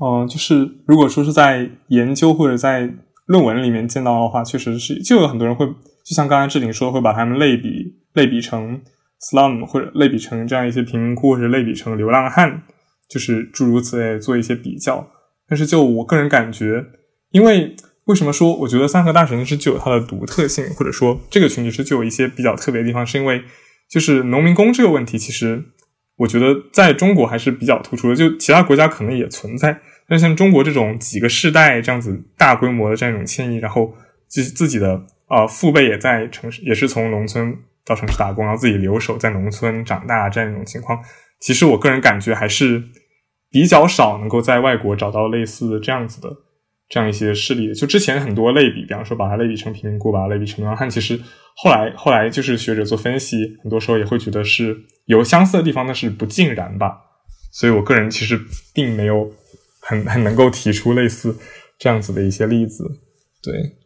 嗯，就是如果说是在研究或者在论文里面见到的话，确实是就有很多人会，就像刚才志玲说，会把他们类比类比成 slum 或者类比成这样一些贫民窟，或者类比成流浪汉，就是诸如此类做一些比较。但是就我个人感觉，因为为什么说我觉得三河大神是具有它的独特性，或者说这个群体是具有一些比较特别的地方？是因为就是农民工这个问题，其实我觉得在中国还是比较突出的。就其他国家可能也存在，但像中国这种几个世代这样子大规模的这样一种迁移，然后自自己的啊父辈也在城市，也是从农村到城市打工，然后自己留守在农村长大这样一种情况，其实我个人感觉还是比较少能够在外国找到类似这样子的。这样一些事例，就之前很多类比，比方说把它类比成贫民窟，把它类比成流浪汉，其实后来后来就是学者做分析，很多时候也会觉得是有相似的地方，但是不尽然吧。所以我个人其实并没有很很能够提出类似这样子的一些例子。对，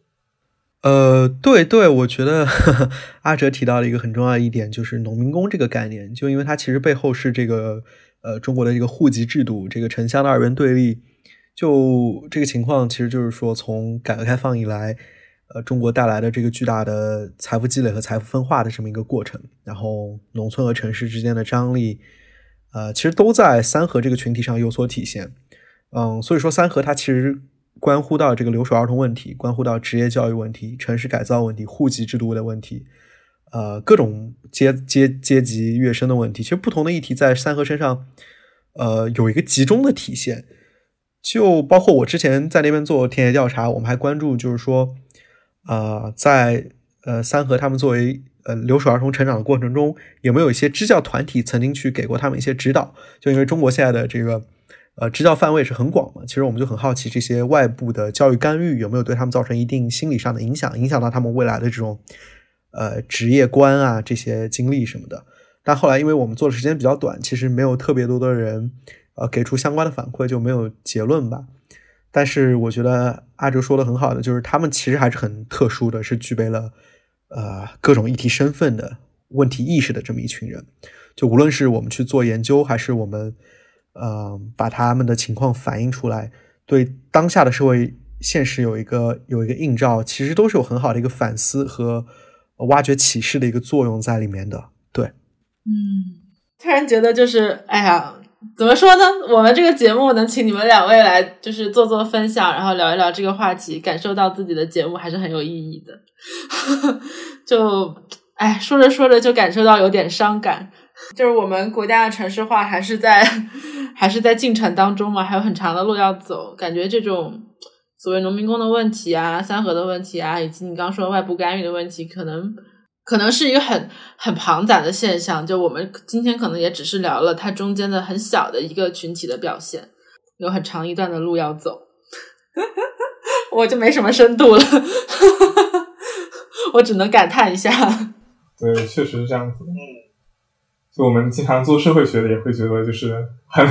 呃，对对，我觉得阿哲提到了一个很重要的一点，就是农民工这个概念，就因为它其实背后是这个呃中国的这个户籍制度，这个城乡的二元对立。就这个情况，其实就是说，从改革开放以来，呃，中国带来的这个巨大的财富积累和财富分化的这么一个过程，然后农村和城市之间的张力，呃，其实都在三河这个群体上有所体现。嗯，所以说三河它其实关乎到这个留守儿童问题，关乎到职业教育问题、城市改造问题、户籍制度的问题，呃，各种阶阶阶级跃升的问题。其实不同的议题在三河身上，呃，有一个集中的体现。就包括我之前在那边做田野调查，我们还关注，就是说，呃，在呃三河他们作为呃留守儿童成长的过程中，有没有一些支教团体曾经去给过他们一些指导？就因为中国现在的这个呃支教范围是很广嘛，其实我们就很好奇这些外部的教育干预有没有对他们造成一定心理上的影响，影响到他们未来的这种呃职业观啊这些经历什么的。但后来因为我们做的时间比较短，其实没有特别多的人。呃，给出相关的反馈就没有结论吧。但是我觉得阿哲说的很好的，就是他们其实还是很特殊的，是具备了呃各种议题身份的问题意识的这么一群人。就无论是我们去做研究，还是我们呃把他们的情况反映出来，对当下的社会现实有一个有一个映照，其实都是有很好的一个反思和挖掘启示的一个作用在里面的。对，嗯，突然觉得就是哎呀。怎么说呢？我们这个节目能请你们两位来，就是做做分享，然后聊一聊这个话题，感受到自己的节目还是很有意义的。就，哎，说着说着就感受到有点伤感。就是我们国家的城市化还是在，还是在进程当中嘛，还有很长的路要走。感觉这种所谓农民工的问题啊，三河的问题啊，以及你刚说外部干预的问题，可能。可能是一个很很庞杂的现象，就我们今天可能也只是聊了它中间的很小的一个群体的表现，有很长一段的路要走，我就没什么深度了。我只能感叹一下。对，确实是这样子。嗯，就我们经常做社会学的，也会觉得就是很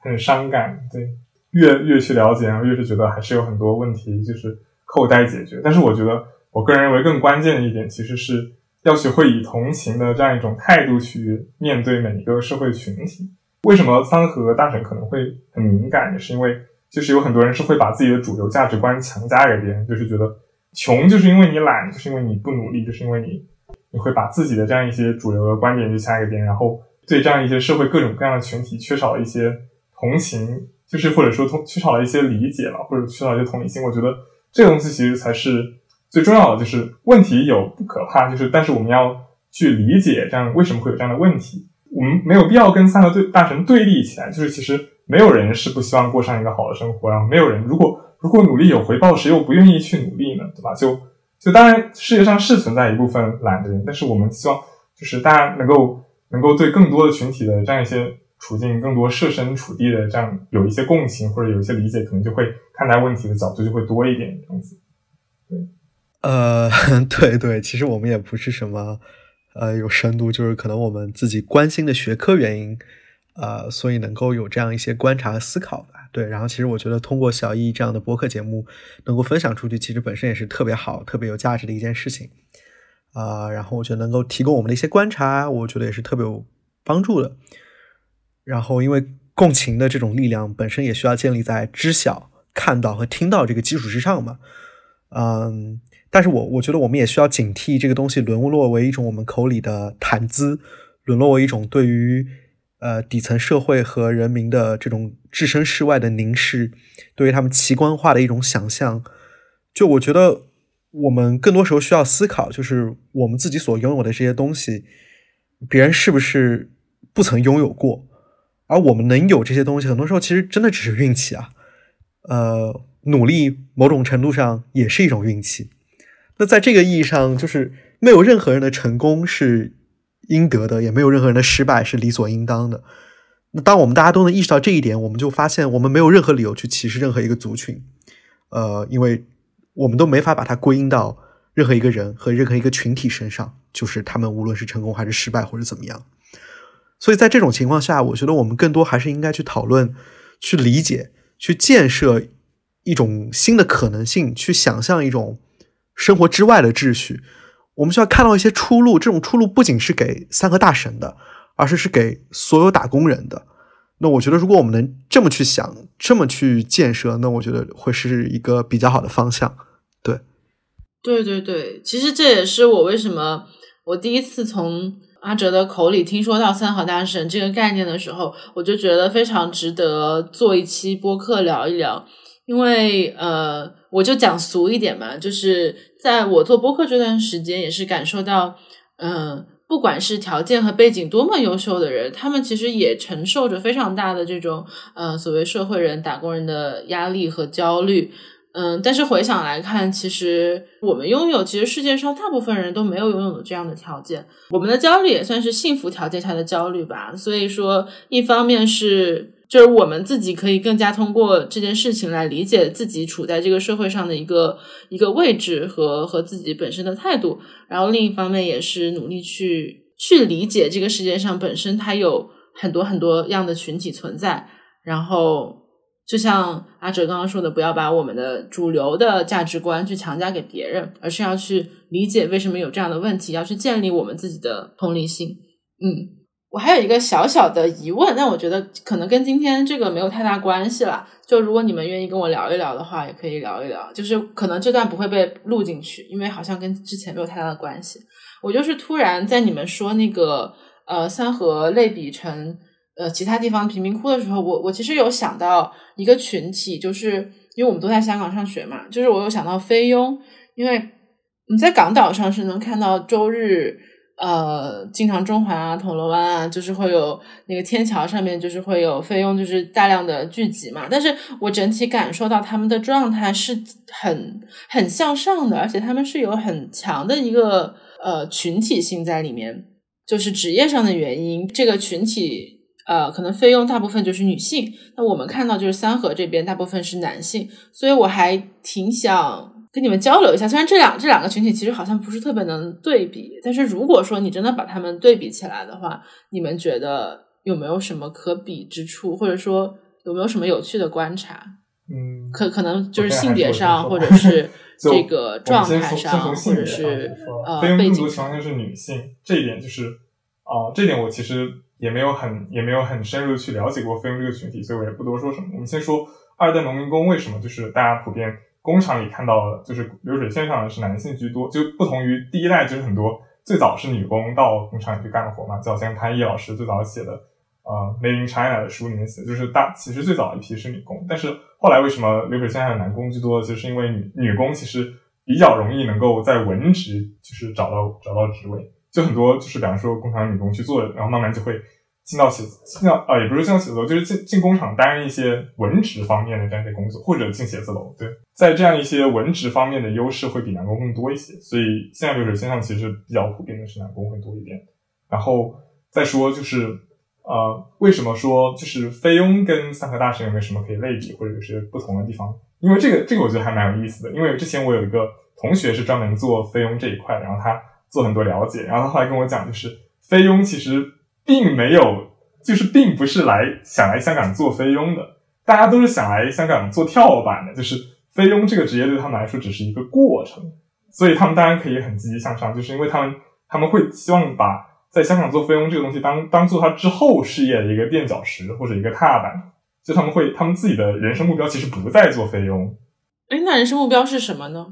很伤感。对，越越去了解，然后越是觉得还是有很多问题就是扣待解决。但是我觉得，我个人认为更关键的一点，其实是要学会以同情的这样一种态度去面对每一个社会群体。为什么三和大神可能会很敏感，也是因为就是有很多人是会把自己的主流价值观强加给别人，就是觉得穷就是因为你懒，就是因为你不努力，就是因为你。你会把自己的这样一些主流的观点就加给别人，然后对这样一些社会各种各样的群体缺少了一些同情，就是或者说同缺少了一些理解了，或者缺少一些同理心。我觉得这个东西其实才是最重要的。就是问题有不可怕，就是但是我们要去理解这样为什么会有这样的问题。我们没有必要跟三个对大神对立起来。就是其实没有人是不希望过上一个好的生活，然后没有人如果如果努力有回报，谁又不愿意去努力呢？对吧？就。就当然，世界上是存在一部分懒的人，但是我们希望就是大家能够能够对更多的群体的这样一些处境，更多设身处地的这样有一些共情或者有一些理解，可能就会看待问题的角度就会多一点这样子。对，呃，对对，其实我们也不是什么呃有深度，就是可能我们自己关心的学科原因，呃，所以能够有这样一些观察和思考吧。对，然后其实我觉得通过小易这样的播客节目能够分享出去，其实本身也是特别好、特别有价值的一件事情啊。然后我觉得能够提供我们的一些观察，我觉得也是特别有帮助的。然后因为共情的这种力量本身也需要建立在知晓、看到和听到这个基础之上嘛。嗯，但是我我觉得我们也需要警惕这个东西沦落为一种我们口里的谈资，沦落为一种对于。呃，底层社会和人民的这种置身事外的凝视，对于他们奇观化的一种想象，就我觉得我们更多时候需要思考，就是我们自己所拥有的这些东西，别人是不是不曾拥有过？而我们能有这些东西，很多时候其实真的只是运气啊。呃，努力某种程度上也是一种运气。那在这个意义上，就是没有任何人的成功是。应得的，也没有任何人的失败是理所应当的。那当我们大家都能意识到这一点，我们就发现我们没有任何理由去歧视任何一个族群，呃，因为我们都没法把它归因到任何一个人和任何一个群体身上，就是他们无论是成功还是失败或者怎么样。所以在这种情况下，我觉得我们更多还是应该去讨论、去理解、去建设一种新的可能性，去想象一种生活之外的秩序。我们需要看到一些出路，这种出路不仅是给三和大神的，而是是给所有打工人的。那我觉得，如果我们能这么去想，这么去建设，那我觉得会是一个比较好的方向。对，对对对，其实这也是我为什么我第一次从阿哲的口里听说到三和大神这个概念的时候，我就觉得非常值得做一期播客聊一聊。因为呃，我就讲俗一点嘛，就是在我做播客这段时间，也是感受到，嗯，不管是条件和背景多么优秀的人，他们其实也承受着非常大的这种呃所谓社会人、打工人的压力和焦虑。嗯，但是回想来看，其实我们拥有，其实世界上大部分人都没有拥有的这样的条件。我们的焦虑也算是幸福条件下的焦虑吧。所以说，一方面是。就是我们自己可以更加通过这件事情来理解自己处在这个社会上的一个一个位置和和自己本身的态度，然后另一方面也是努力去去理解这个世界上本身它有很多很多样的群体存在，然后就像阿哲刚刚说的，不要把我们的主流的价值观去强加给别人，而是要去理解为什么有这样的问题，要去建立我们自己的同理心，嗯。我还有一个小小的疑问，但我觉得可能跟今天这个没有太大关系了。就如果你们愿意跟我聊一聊的话，也可以聊一聊。就是可能这段不会被录进去，因为好像跟之前没有太大的关系。我就是突然在你们说那个呃三河类比成呃其他地方贫民窟的时候，我我其实有想到一个群体，就是因为我们都在香港上学嘛，就是我有想到菲佣，因为你在港岛上是能看到周日。呃，经常中环啊、铜锣湾啊，就是会有那个天桥上面，就是会有费用，就是大量的聚集嘛。但是我整体感受到他们的状态是很很向上的，而且他们是有很强的一个呃群体性在里面，就是职业上的原因。这个群体呃，可能费用大部分就是女性，那我们看到就是三河这边大部分是男性，所以我还挺想。跟你们交流一下。虽然这两这两个群体其实好像不是特别能对比，但是如果说你真的把他们对比起来的话，你们觉得有没有什么可比之处，或者说有没有什么有趣的观察？嗯，可可能就是性 别上，或者是这个状态上，或者是呃背景。强调是女性这一点，就是啊，这点我其实也没有很也没有很深入的去了解过菲佣这个群体，所以我也不多说什么。我们先说二代农民工为什么就是大家普遍工厂里看到的，就是流水线上的是男性居多，就不同于第一代，就是很多最早是女工到工厂里去干活嘛，就好像潘毅老师最早写的。呃，Made in China 的书里面写，就是大其实最早一批是女工，但是后来为什么流水线上男工居多？就是因为女女工其实比较容易能够在文职就是找到找到职位，就很多就是比方说工厂女工去做，然后慢慢就会进到写进到啊，也不是进到写字楼，就是进进工厂担任一些文职方面的这样一些工作，或者进写字楼。对，在这样一些文职方面的优势会比男工更多一些，所以现在流水线上其实比较普遍的是男工会多一点。然后再说就是。呃，为什么说就是菲佣跟三和大神有没有什么可以类比或者是不同的地方？因为这个这个我觉得还蛮有意思的。因为之前我有一个同学是专门做菲佣这一块，然后他做很多了解，然后他后来跟我讲，就是菲佣其实并没有，就是并不是来想来香港做菲佣的，大家都是想来香港做跳板的。就是菲佣这个职业对他们来说只是一个过程，所以他们当然可以很积极向上，就是因为他们他们会希望把。在香港做菲佣这个东西，当当做他之后事业的一个垫脚石或者一个踏板，就他们会，他们自己的人生目标其实不在做菲佣。哎，那人生目标是什么呢？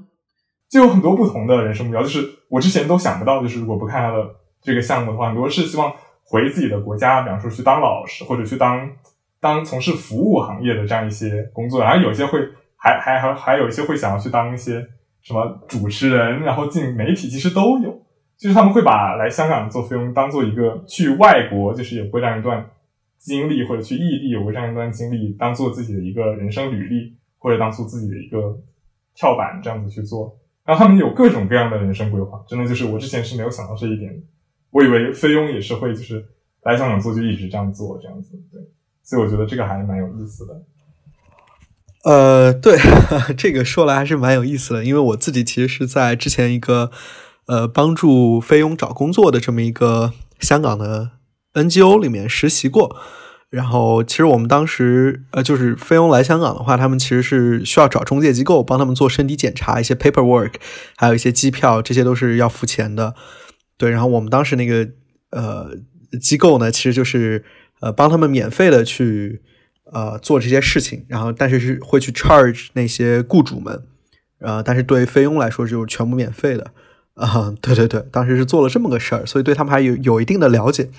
就有很多不同的人生目标，就是我之前都想不到，就是如果不看他的这个项目的话，很多是希望回自己的国家，比方说去当老师，或者去当当从事服务行业的这样一些工作，然后有些会还还还还有一些会想要去当一些什么主持人，然后进媒体，其实都有。就是他们会把来香港做菲佣当做一个去外国，就是有过这样一段经历，或者去异地有过这样一段经历，当做自己的一个人生履历，或者当做自己的一个跳板这样子去做。然后他们有各种各样的人生规划，真的就是我之前是没有想到这一点，我以为菲佣也是会就是来香港做就一直这样做这样子，对。所以我觉得这个还蛮有意思的。呃，对，这个说来还是蛮有意思的，因为我自己其实是在之前一个。呃，帮助菲佣找工作的这么一个香港的 NGO 里面实习过，然后其实我们当时呃，就是菲佣来香港的话，他们其实是需要找中介机构帮他们做身体检查、一些 paperwork，还有一些机票，这些都是要付钱的。对，然后我们当时那个呃机构呢，其实就是呃帮他们免费的去呃做这些事情，然后但是是会去 charge 那些雇主们，呃，但是对菲佣来说就是全部免费的。啊，对对对，当时是做了这么个事儿，所以对他们还有有一定的了解。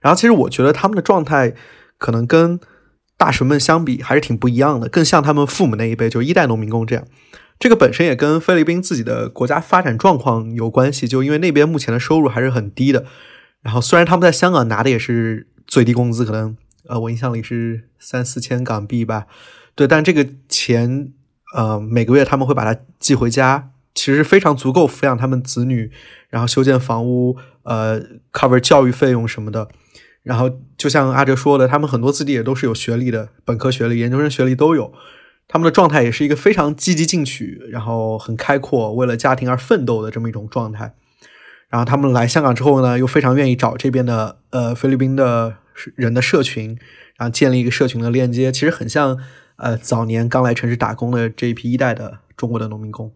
然后其实我觉得他们的状态可能跟大神们相比还是挺不一样的，更像他们父母那一辈，就一代农民工这样。这个本身也跟菲律宾自己的国家发展状况有关系，就因为那边目前的收入还是很低的。然后虽然他们在香港拿的也是最低工资，可能呃我印象里是三四千港币吧，对，但这个钱呃每个月他们会把它寄回家。其实非常足够抚养他们子女，然后修建房屋，呃，cover 教育费用什么的。然后就像阿哲说的，他们很多子弟也都是有学历的，本科学历、研究生学历都有。他们的状态也是一个非常积极进取，然后很开阔，为了家庭而奋斗的这么一种状态。然后他们来香港之后呢，又非常愿意找这边的呃菲律宾的人的社群，然后建立一个社群的链接。其实很像呃早年刚来城市打工的这一批一代的中国的农民工。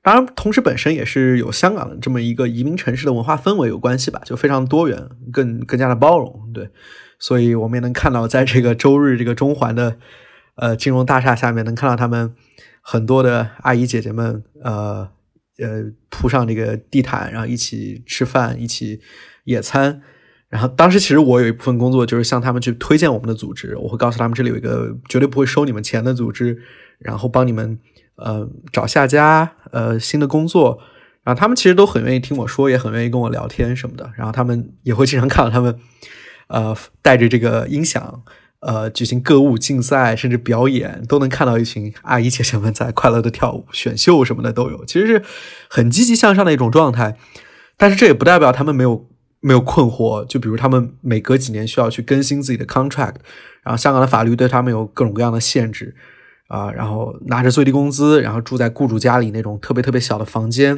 当然，同时本身也是有香港的这么一个移民城市的文化氛围有关系吧，就非常多元，更更加的包容，对，所以我们也能看到，在这个周日这个中环的呃金融大厦下面，能看到他们很多的阿姨姐姐们，呃呃铺上这个地毯，然后一起吃饭，一起野餐。然后当时其实我有一部分工作就是向他们去推荐我们的组织，我会告诉他们这里有一个绝对不会收你们钱的组织，然后帮你们。呃，找下家，呃，新的工作，然后他们其实都很愿意听我说，也很愿意跟我聊天什么的。然后他们也会经常看到他们，呃，带着这个音响，呃，举行歌舞竞赛，甚至表演，都能看到一群阿姨姐姐们在快乐的跳舞、选秀什么的都有。其实是很积极向上的一种状态。但是这也不代表他们没有没有困惑。就比如他们每隔几年需要去更新自己的 contract，然后香港的法律对他们有各种各样的限制。啊，然后拿着最低工资，然后住在雇主家里那种特别特别小的房间，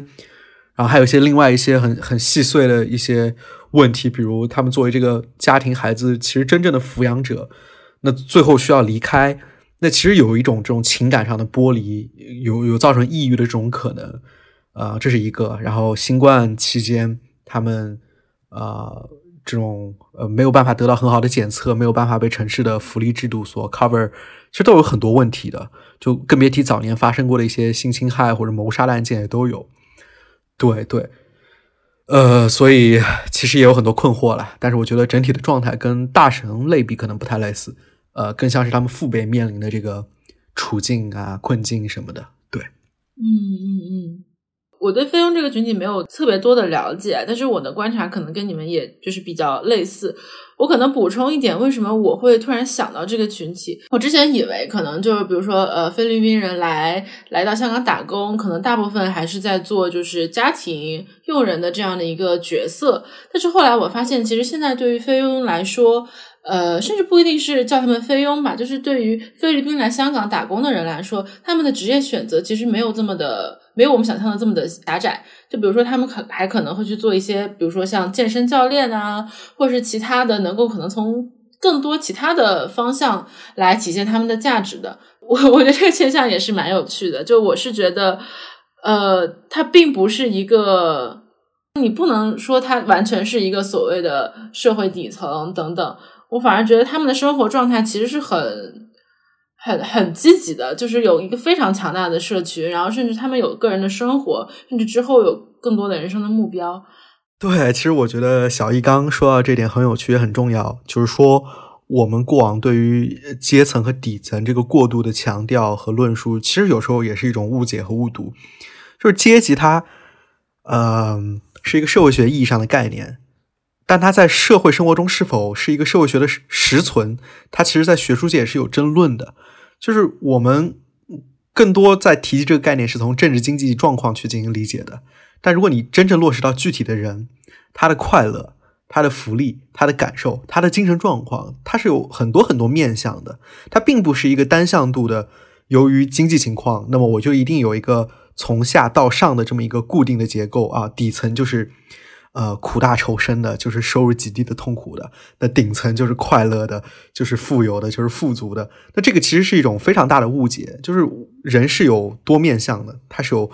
然后还有一些另外一些很很细碎的一些问题，比如他们作为这个家庭孩子其实真正的抚养者，那最后需要离开，那其实有一种这种情感上的剥离，有有造成抑郁的这种可能，啊，这是一个。然后新冠期间他们啊这种呃没有办法得到很好的检测，没有办法被城市的福利制度所 cover。其实都有很多问题的，就更别提早年发生过的一些性侵害或者谋杀的案件也都有。对对，呃，所以其实也有很多困惑了。但是我觉得整体的状态跟大神类比可能不太类似，呃，更像是他们父辈面临的这个处境啊、困境什么的。对，嗯嗯嗯。我对菲佣这个群体没有特别多的了解，但是我的观察可能跟你们也就是比较类似。我可能补充一点，为什么我会突然想到这个群体？我之前以为可能就是比如说呃菲律宾人来来到香港打工，可能大部分还是在做就是家庭佣人的这样的一个角色。但是后来我发现，其实现在对于菲佣来说，呃，甚至不一定是叫他们菲佣吧，就是对于菲律宾来香港打工的人来说，他们的职业选择其实没有这么的。没有我们想象的这么的狭窄，就比如说他们可还可能会去做一些，比如说像健身教练啊，或者是其他的，能够可能从更多其他的方向来体现他们的价值的。我我觉得这个现象也是蛮有趣的。就我是觉得，呃，它并不是一个，你不能说它完全是一个所谓的社会底层等等。我反而觉得他们的生活状态其实是很。很很积极的，就是有一个非常强大的社群，然后甚至他们有个人的生活，甚至之后有更多的人生的目标。对，其实我觉得小易刚说到这点很有趣，也很重要，就是说我们过往对于阶层和底层这个过度的强调和论述，其实有时候也是一种误解和误读。就是阶级它，嗯，是一个社会学意义上的概念，但它在社会生活中是否是一个社会学的实存，它其实在学术界也是有争论的。就是我们更多在提及这个概念，是从政治经济状况去进行理解的。但如果你真正落实到具体的人，他的快乐、他的福利、他的感受、他的精神状况，它是有很多很多面向的。它并不是一个单向度的，由于经济情况，那么我就一定有一个从下到上的这么一个固定的结构啊，底层就是。呃，苦大仇深的，就是收入极低的痛苦的；那顶层就是快乐的，就是富有的，就是富足的。那这个其实是一种非常大的误解，就是人是有多面向的，它是有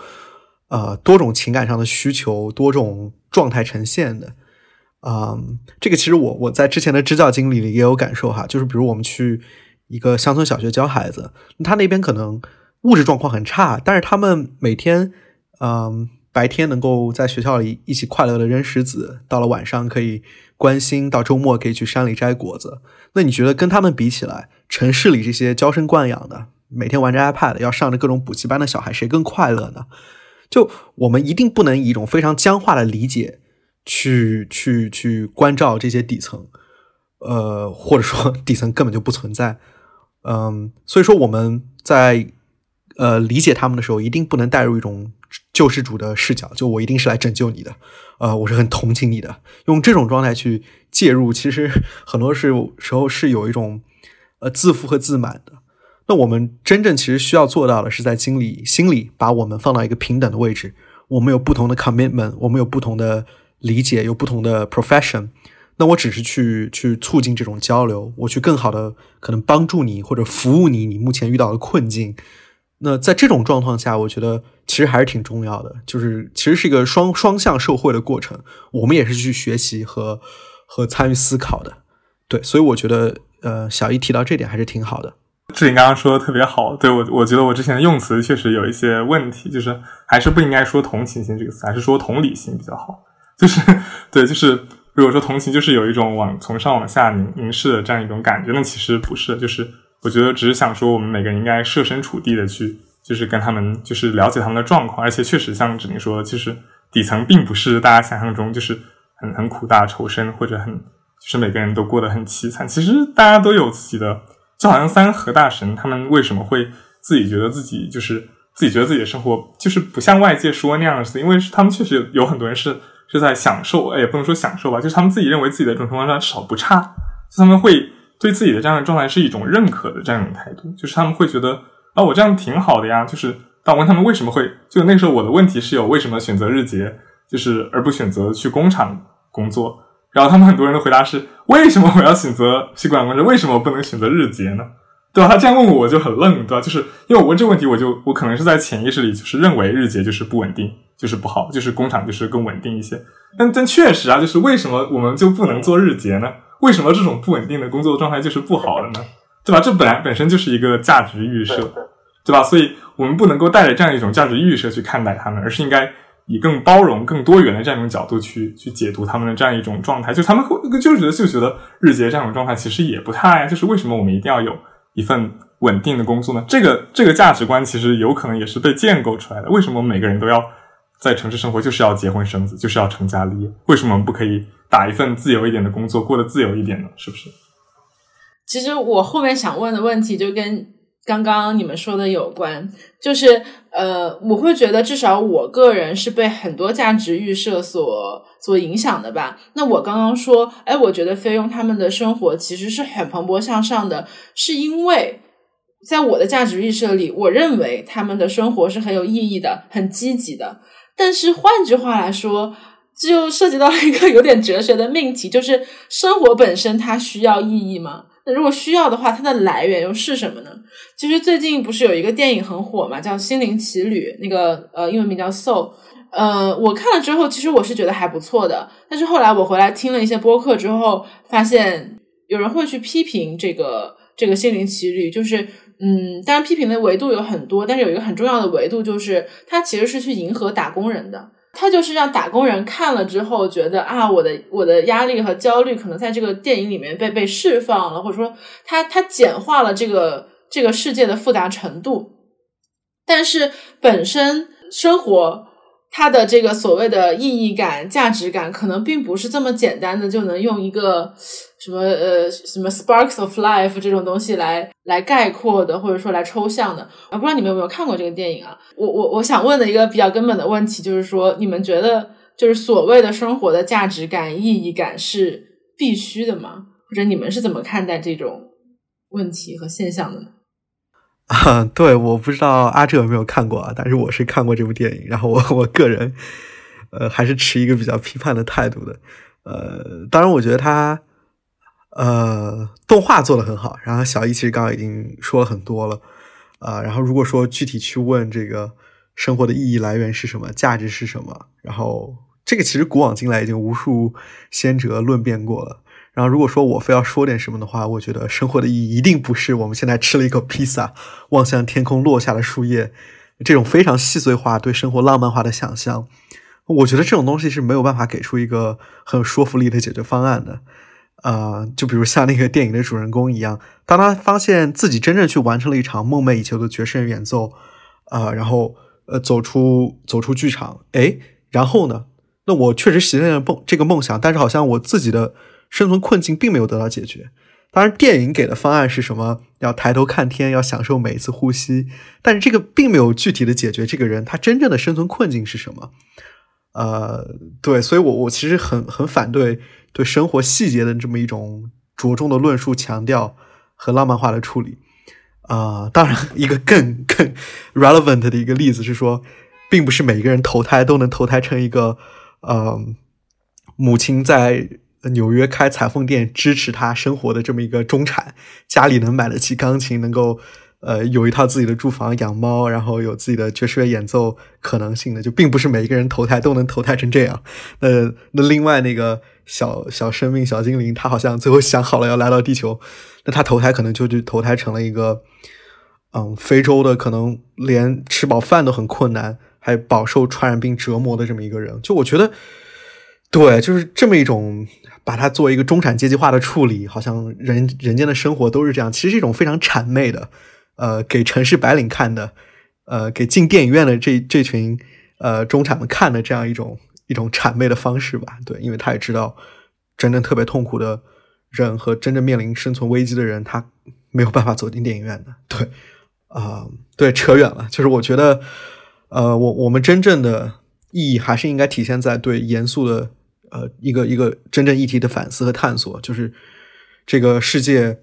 呃多种情感上的需求，多种状态呈现的。嗯，这个其实我我在之前的支教经历里也有感受哈，就是比如我们去一个乡村小学教孩子，他那边可能物质状况很差，但是他们每天嗯。白天能够在学校里一起快乐的扔石子，到了晚上可以关心，到周末可以去山里摘果子。那你觉得跟他们比起来，城市里这些娇生惯养的，每天玩着 iPad 要上着各种补习班的小孩，谁更快乐呢？就我们一定不能以一种非常僵化的理解去去去关照这些底层，呃，或者说 底层根本就不存在。嗯，所以说我们在呃理解他们的时候，一定不能带入一种。救世主的视角，就我一定是来拯救你的，呃，我是很同情你的。用这种状态去介入，其实很多是时候是有一种呃自负和自满的。那我们真正其实需要做到的是，在心里心里把我们放到一个平等的位置。我们有不同的 commitment，我们有不同的理解，有不同的 profession。那我只是去去促进这种交流，我去更好的可能帮助你或者服务你，你目前遇到的困境。那在这种状况下，我觉得其实还是挺重要的，就是其实是一个双双向受惠的过程。我们也是去学习和和参与思考的，对，所以我觉得呃，小易提到这点还是挺好的。志玲刚刚说的特别好，对我我觉得我之前的用词确实有一些问题，就是还是不应该说同情心这个词，还是说同理心比较好。就是对，就是如果说同情，就是有一种往从上往下凝凝视的这样一种感觉，那其实不是，就是。我觉得只是想说，我们每个人应该设身处地的去，就是跟他们，就是了解他们的状况。而且确实像志明说的，其实底层并不是大家想象中就是很很苦大仇深，或者很就是每个人都过得很凄惨。其实大家都有自己的，就好像三和大神，他们为什么会自己觉得自己就是自己觉得自己的生活就是不像外界说那样子？因为他们确实有很多人是是在享受，哎也不能说享受吧，就是他们自己认为自己的这种生活至少不差，就他们会。对自己的这样的状态是一种认可的这样一种态度，就是他们会觉得啊，我这样挺好的呀。就是当我问他们为什么会，就那时候我的问题是有为什么选择日结，就是而不选择去工厂工作。然后他们很多人的回答是为什么我要选择去工厂工作？为什么不能选择日结呢？对吧？他这样问我，我就很愣，对吧？就是因为我问这个问题，我就我可能是在潜意识里就是认为日结就是不稳定，就是不好，就是工厂就是更稳定一些。但但确实啊，就是为什么我们就不能做日结呢？为什么这种不稳定的工作状态就是不好的呢？对吧？这本来本身就是一个价值预设，对吧？所以我们不能够带着这样一种价值预设去看待他们，而是应该以更包容、更多元的这样一种角度去去解读他们的这样一种状态。就他们会就觉得就觉得日结这样一种状态其实也不太，就是为什么我们一定要有一份稳定的工作呢？这个这个价值观其实有可能也是被建构出来的。为什么每个人都要在城市生活，就是要结婚生子，就是要成家立业？为什么不可以打一份自由一点的工作，过得自由一点呢？是不是？其实我后面想问的问题就跟刚刚你们说的有关，就是呃，我会觉得至少我个人是被很多价值预设所所影响的吧。那我刚刚说，哎，我觉得菲佣他们的生活其实是很蓬勃向上的，是因为在我的价值预设里，我认为他们的生活是很有意义的、很积极的。但是换句话来说，就涉及到了一个有点哲学的命题，就是生活本身它需要意义吗？那如果需要的话，它的来源又是什么呢？其实最近不是有一个电影很火嘛，叫《心灵奇旅》，那个呃英文名叫《Soul》。呃，我看了之后，其实我是觉得还不错的。但是后来我回来听了一些播客之后，发现有人会去批评这个这个《心灵奇旅》，就是嗯，当然批评的维度有很多，但是有一个很重要的维度就是，它其实是去迎合打工人的。他就是让打工人看了之后觉得啊，我的我的压力和焦虑可能在这个电影里面被被释放了，或者说他他简化了这个这个世界的复杂程度，但是本身生活。它的这个所谓的意义感、价值感，可能并不是这么简单的就能用一个什么呃什么 sparks of life 这种东西来来概括的，或者说来抽象的。我不知道你们有没有看过这个电影啊？我我我想问的一个比较根本的问题就是说，你们觉得就是所谓的生活的价值感、意义感是必须的吗？或者你们是怎么看待这种问题和现象的呢？啊，对，我不知道阿哲有没有看过啊，但是我是看过这部电影，然后我我个人，呃，还是持一个比较批判的态度的，呃，当然我觉得他，呃，动画做的很好，然后小易其实刚刚已经说了很多了，啊，然后如果说具体去问这个生活的意义来源是什么，价值是什么，然后这个其实古往今来已经无数先哲论辩过了。然后，如果说我非要说点什么的话，我觉得生活的意义一定不是我们现在吃了一口披萨，望向天空落下的树叶，这种非常细碎化对生活浪漫化的想象。我觉得这种东西是没有办法给出一个很有说服力的解决方案的。呃，就比如像那个电影的主人公一样，当他发现自己真正去完成了一场梦寐以求的爵士演奏，啊，然后呃走出走出剧场，哎，然后呢？那我确实实现了梦这个梦想，但是好像我自己的。生存困境并没有得到解决。当然，电影给的方案是什么？要抬头看天，要享受每一次呼吸。但是这个并没有具体的解决这个人他真正的生存困境是什么。呃，对，所以我我其实很很反对对生活细节的这么一种着重的论述、强调和浪漫化的处理。啊，当然，一个更更 relevant 的一个例子是说，并不是每一个人投胎都能投胎成一个呃母亲在。纽约开裁缝店支持他生活的这么一个中产，家里能买得起钢琴，能够呃有一套自己的住房，养猫，然后有自己的爵士乐演奏可能性的，就并不是每一个人投胎都能投胎成这样。那那另外那个小小生命小精灵，他好像最后想好了要来到地球，那他投胎可能就去投胎成了一个嗯非洲的，可能连吃饱饭都很困难，还饱受传染病折磨的这么一个人。就我觉得，对，就是这么一种。把它作为一个中产阶级化的处理，好像人人间的生活都是这样，其实是一种非常谄媚的，呃，给城市白领看的，呃，给进电影院的这这群呃中产们看的这样一种一种谄媚的方式吧。对，因为他也知道，真正特别痛苦的人和真正面临生存危机的人，他没有办法走进电影院的。对，啊，对，扯远了，就是我觉得，呃，我我们真正的意义还是应该体现在对严肃的。呃，一个一个真正议题的反思和探索，就是这个世界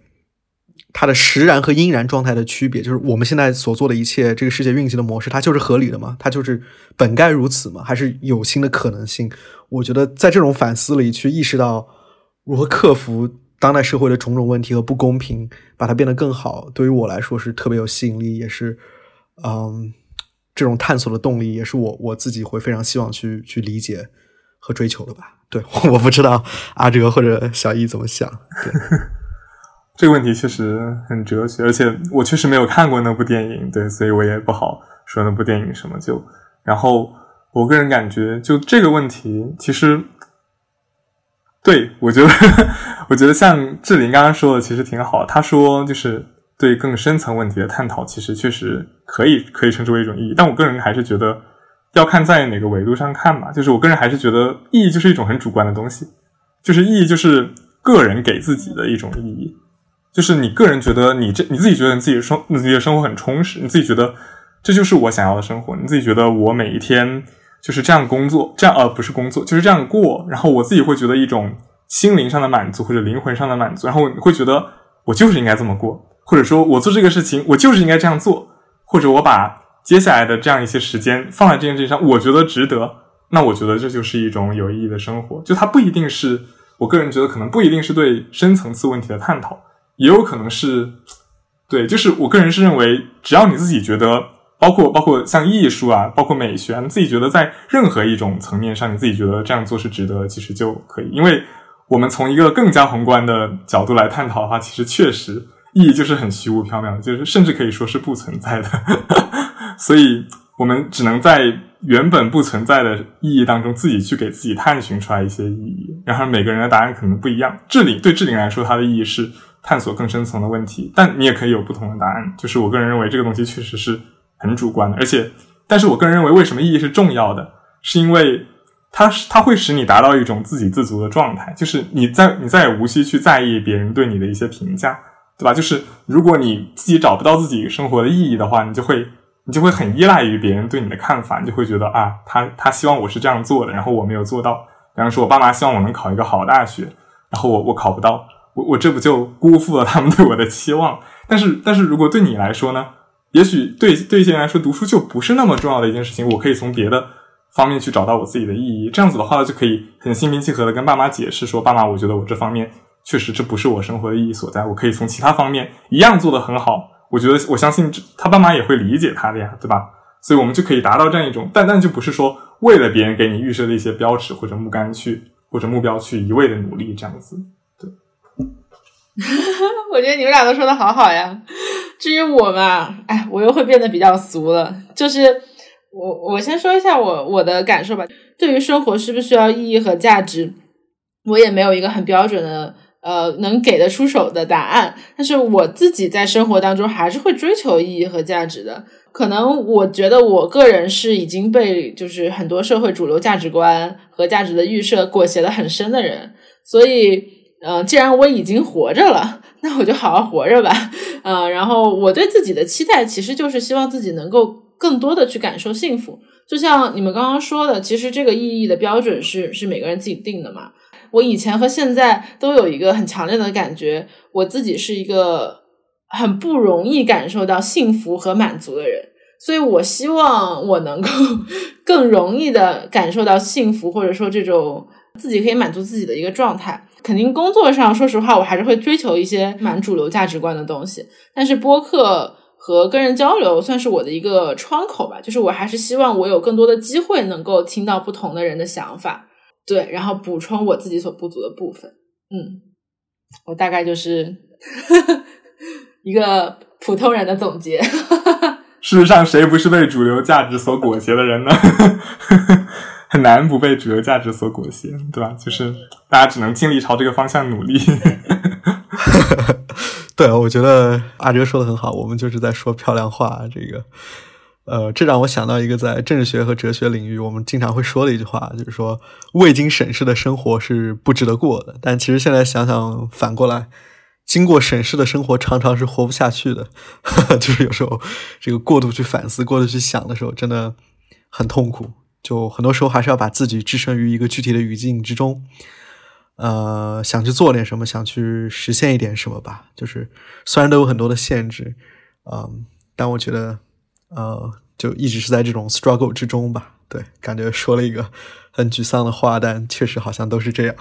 它的实然和应然状态的区别，就是我们现在所做的一切，这个世界运行的模式，它就是合理的吗？它就是本该如此吗？还是有新的可能性？我觉得在这种反思里，去意识到如何克服当代社会的种种问题和不公平，把它变得更好，对于我来说是特别有吸引力，也是嗯，这种探索的动力，也是我我自己会非常希望去去理解和追求的吧。对，我不知道阿哲或者小易怎么想。对。这个问题确实很哲学，而且我确实没有看过那部电影，对，所以我也不好说那部电影什么就。然后我个人感觉，就这个问题，其实，对我觉得，我觉得像志玲刚刚说的，其实挺好。他说，就是对更深层问题的探讨，其实确实可以可以称之为一种意义。但我个人还是觉得，要看在哪个维度上看吧。就是我个人还是觉得，意义就是一种很主观的东西，就是意义就是个人给自己的一种意义。就是你个人觉得你这你自己觉得你自己生你自己的生活很充实，你自己觉得这就是我想要的生活，你自己觉得我每一天就是这样工作，这样呃不是工作就是这样过，然后我自己会觉得一种心灵上的满足或者灵魂上的满足，然后你会觉得我就是应该这么过，或者说我做这个事情我就是应该这样做，或者我把接下来的这样一些时间放在这件事情上，我觉得值得，那我觉得这就是一种有意义的生活，就它不一定是我个人觉得可能不一定是对深层次问题的探讨。也有可能是，对，就是我个人是认为，只要你自己觉得，包括包括像艺术啊，包括美学，你自己觉得在任何一种层面上，你自己觉得这样做是值得，其实就可以。因为我们从一个更加宏观的角度来探讨的话，其实确实意义就是很虚无缥缈，就是甚至可以说是不存在的。所以我们只能在原本不存在的意义当中，自己去给自己探寻出来一些意义。然后每个人的答案可能不一样。智理对智理来说，它的意义是。探索更深层的问题，但你也可以有不同的答案。就是我个人认为这个东西确实是很主观的，而且，但是我个人认为为什么意义是重要的，是因为它是它会使你达到一种自给自足的状态，就是你在你再也无需去在意别人对你的一些评价，对吧？就是如果你自己找不到自己生活的意义的话，你就会你就会很依赖于别人对你的看法，你就会觉得啊，他他希望我是这样做的，然后我没有做到。比方说，我爸妈希望我能考一个好大学，然后我我考不到。我我这不就辜负了他们对我的期望？但是但是如果对你来说呢？也许对对一些人来说，读书就不是那么重要的一件事情。我可以从别的方面去找到我自己的意义。这样子的话，就可以很心平气和的跟爸妈解释说：“爸妈，我觉得我这方面确实这不是我生活的意义所在。我可以从其他方面一样做得很好。我觉得我相信他爸妈也会理解他的呀，对吧？所以我们就可以达到这样一种，但但就不是说为了别人给你预设的一些标尺或者目标去或者目标去一味的努力这样子。”对 我觉得你们俩都说的好好呀。至于我嘛，哎，我又会变得比较俗了。就是我，我先说一下我我的感受吧。对于生活是不需要意义和价值，我也没有一个很标准的呃能给得出手的答案。但是我自己在生活当中还是会追求意义和价值的。可能我觉得我个人是已经被就是很多社会主流价值观和价值的预设裹挟的很深的人，所以。嗯，既然我已经活着了，那我就好好活着吧。嗯，然后我对自己的期待其实就是希望自己能够更多的去感受幸福。就像你们刚刚说的，其实这个意义的标准是是每个人自己定的嘛。我以前和现在都有一个很强烈的感觉，我自己是一个很不容易感受到幸福和满足的人，所以我希望我能够 更容易的感受到幸福，或者说这种自己可以满足自己的一个状态。肯定工作上，说实话，我还是会追求一些蛮主流价值观的东西。但是播客和跟人交流算是我的一个窗口吧，就是我还是希望我有更多的机会能够听到不同的人的想法，对，然后补充我自己所不足的部分。嗯，我大概就是 一个普通人的总结。事实上，谁不是被主流价值所裹挟的人呢？很难不被主流价值所裹挟，对吧？就是大家只能尽力朝这个方向努力。对，我觉得阿哲说的很好，我们就是在说漂亮话。这个，呃，这让我想到一个在政治学和哲学领域我们经常会说的一句话，就是说未经审视的生活是不值得过的。但其实现在想想，反过来，经过审视的生活常常是活不下去的。就是有时候这个过度去反思、过度去想的时候，真的很痛苦。就很多时候还是要把自己置身于一个具体的语境之中，呃，想去做点什么，想去实现一点什么吧。就是虽然都有很多的限制，嗯，但我觉得，呃，就一直是在这种 struggle 之中吧。对，感觉说了一个很沮丧的话，但确实好像都是这样。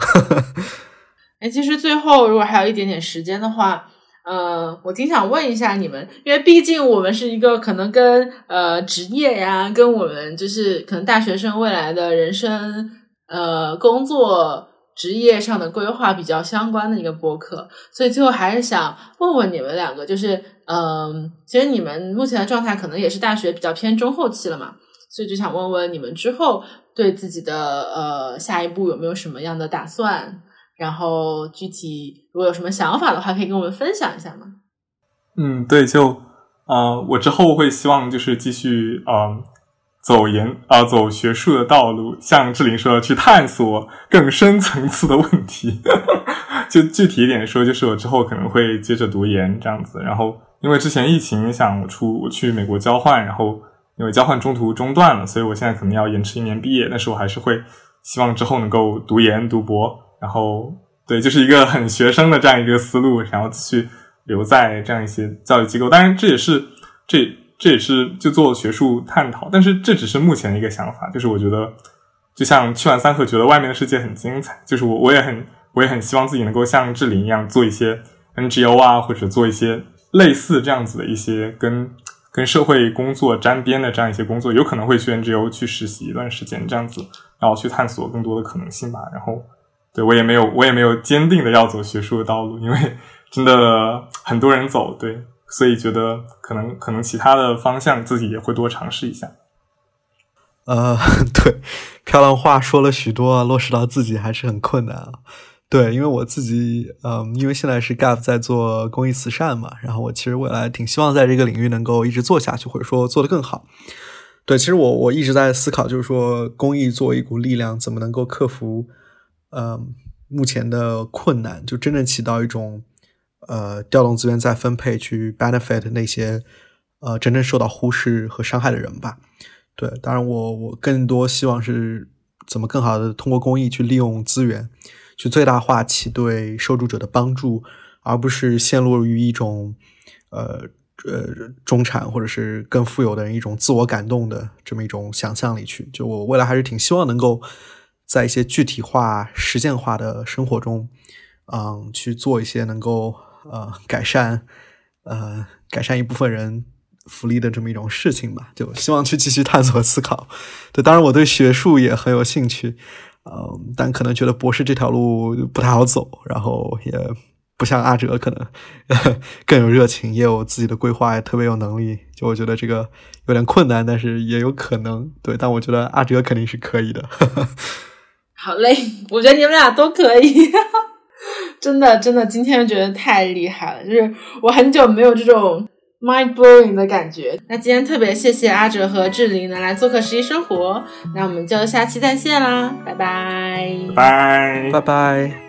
哎，其实最后如果还有一点点时间的话。呃，我挺想问一下你们，因为毕竟我们是一个可能跟呃职业呀，跟我们就是可能大学生未来的人生呃工作职业上的规划比较相关的一个播客，所以最后还是想问问你们两个，就是嗯，其实你们目前的状态可能也是大学比较偏中后期了嘛，所以就想问问你们之后对自己的呃下一步有没有什么样的打算？然后具体如果有什么想法的话，可以跟我们分享一下吗？嗯，对，就呃，我之后会希望就是继续呃走研啊走学术的道路，像志玲说的，去探索更深层次的问题。就具体一点说，就是我之后可能会接着读研这样子。然后因为之前疫情影响，我出我去美国交换，然后因为交换中途中断了，所以我现在可能要延迟一年毕业。但是我还是会希望之后能够读研读博。然后，对，就是一个很学生的这样一个思路，然后继续留在这样一些教育机构。当然，这也是这这也是就做学术探讨，但是这只是目前的一个想法。就是我觉得，就像去完三河，觉得外面的世界很精彩。就是我我也很我也很希望自己能够像志玲一样做一些 NGO 啊，或者做一些类似这样子的一些跟跟社会工作沾边的这样一些工作。有可能会去 NGO 去实习一段时间，这样子，然后去探索更多的可能性吧。然后。对我也没有，我也没有坚定的要走学术的道路，因为真的很多人走，对，所以觉得可能可能其他的方向自己也会多尝试一下。呃，对，漂亮话说了许多，落实到自己还是很困难啊。对，因为我自己，嗯，因为现在是 Gap 在做公益慈善嘛，然后我其实未来挺希望在这个领域能够一直做下去，或者说做得更好。对，其实我我一直在思考，就是说公益作为一股力量，怎么能够克服。呃，目前的困难就真正起到一种呃调动资源再分配去 benefit 那些呃真正受到忽视和伤害的人吧。对，当然我我更多希望是怎么更好的通过公益去利用资源，去最大化其对受助者的帮助，而不是陷入于一种呃呃中产或者是更富有的人一种自我感动的这么一种想象里去。就我未来还是挺希望能够。在一些具体化、实践化的生活中，嗯，去做一些能够呃改善呃改善一部分人福利的这么一种事情吧。就希望去继续探索思考。对，当然我对学术也很有兴趣，嗯，但可能觉得博士这条路不太好走，然后也不像阿哲可能 更有热情，也有自己的规划，也特别有能力。就我觉得这个有点困难，但是也有可能。对，但我觉得阿哲肯定是可以的。好嘞，我觉得你们俩都可以，真的真的，今天觉得太厉害了，就是我很久没有这种 mind blowing 的感觉。那今天特别谢谢阿哲和志玲能来做客实习生活，那我们就下期再见啦，拜拜，拜拜拜。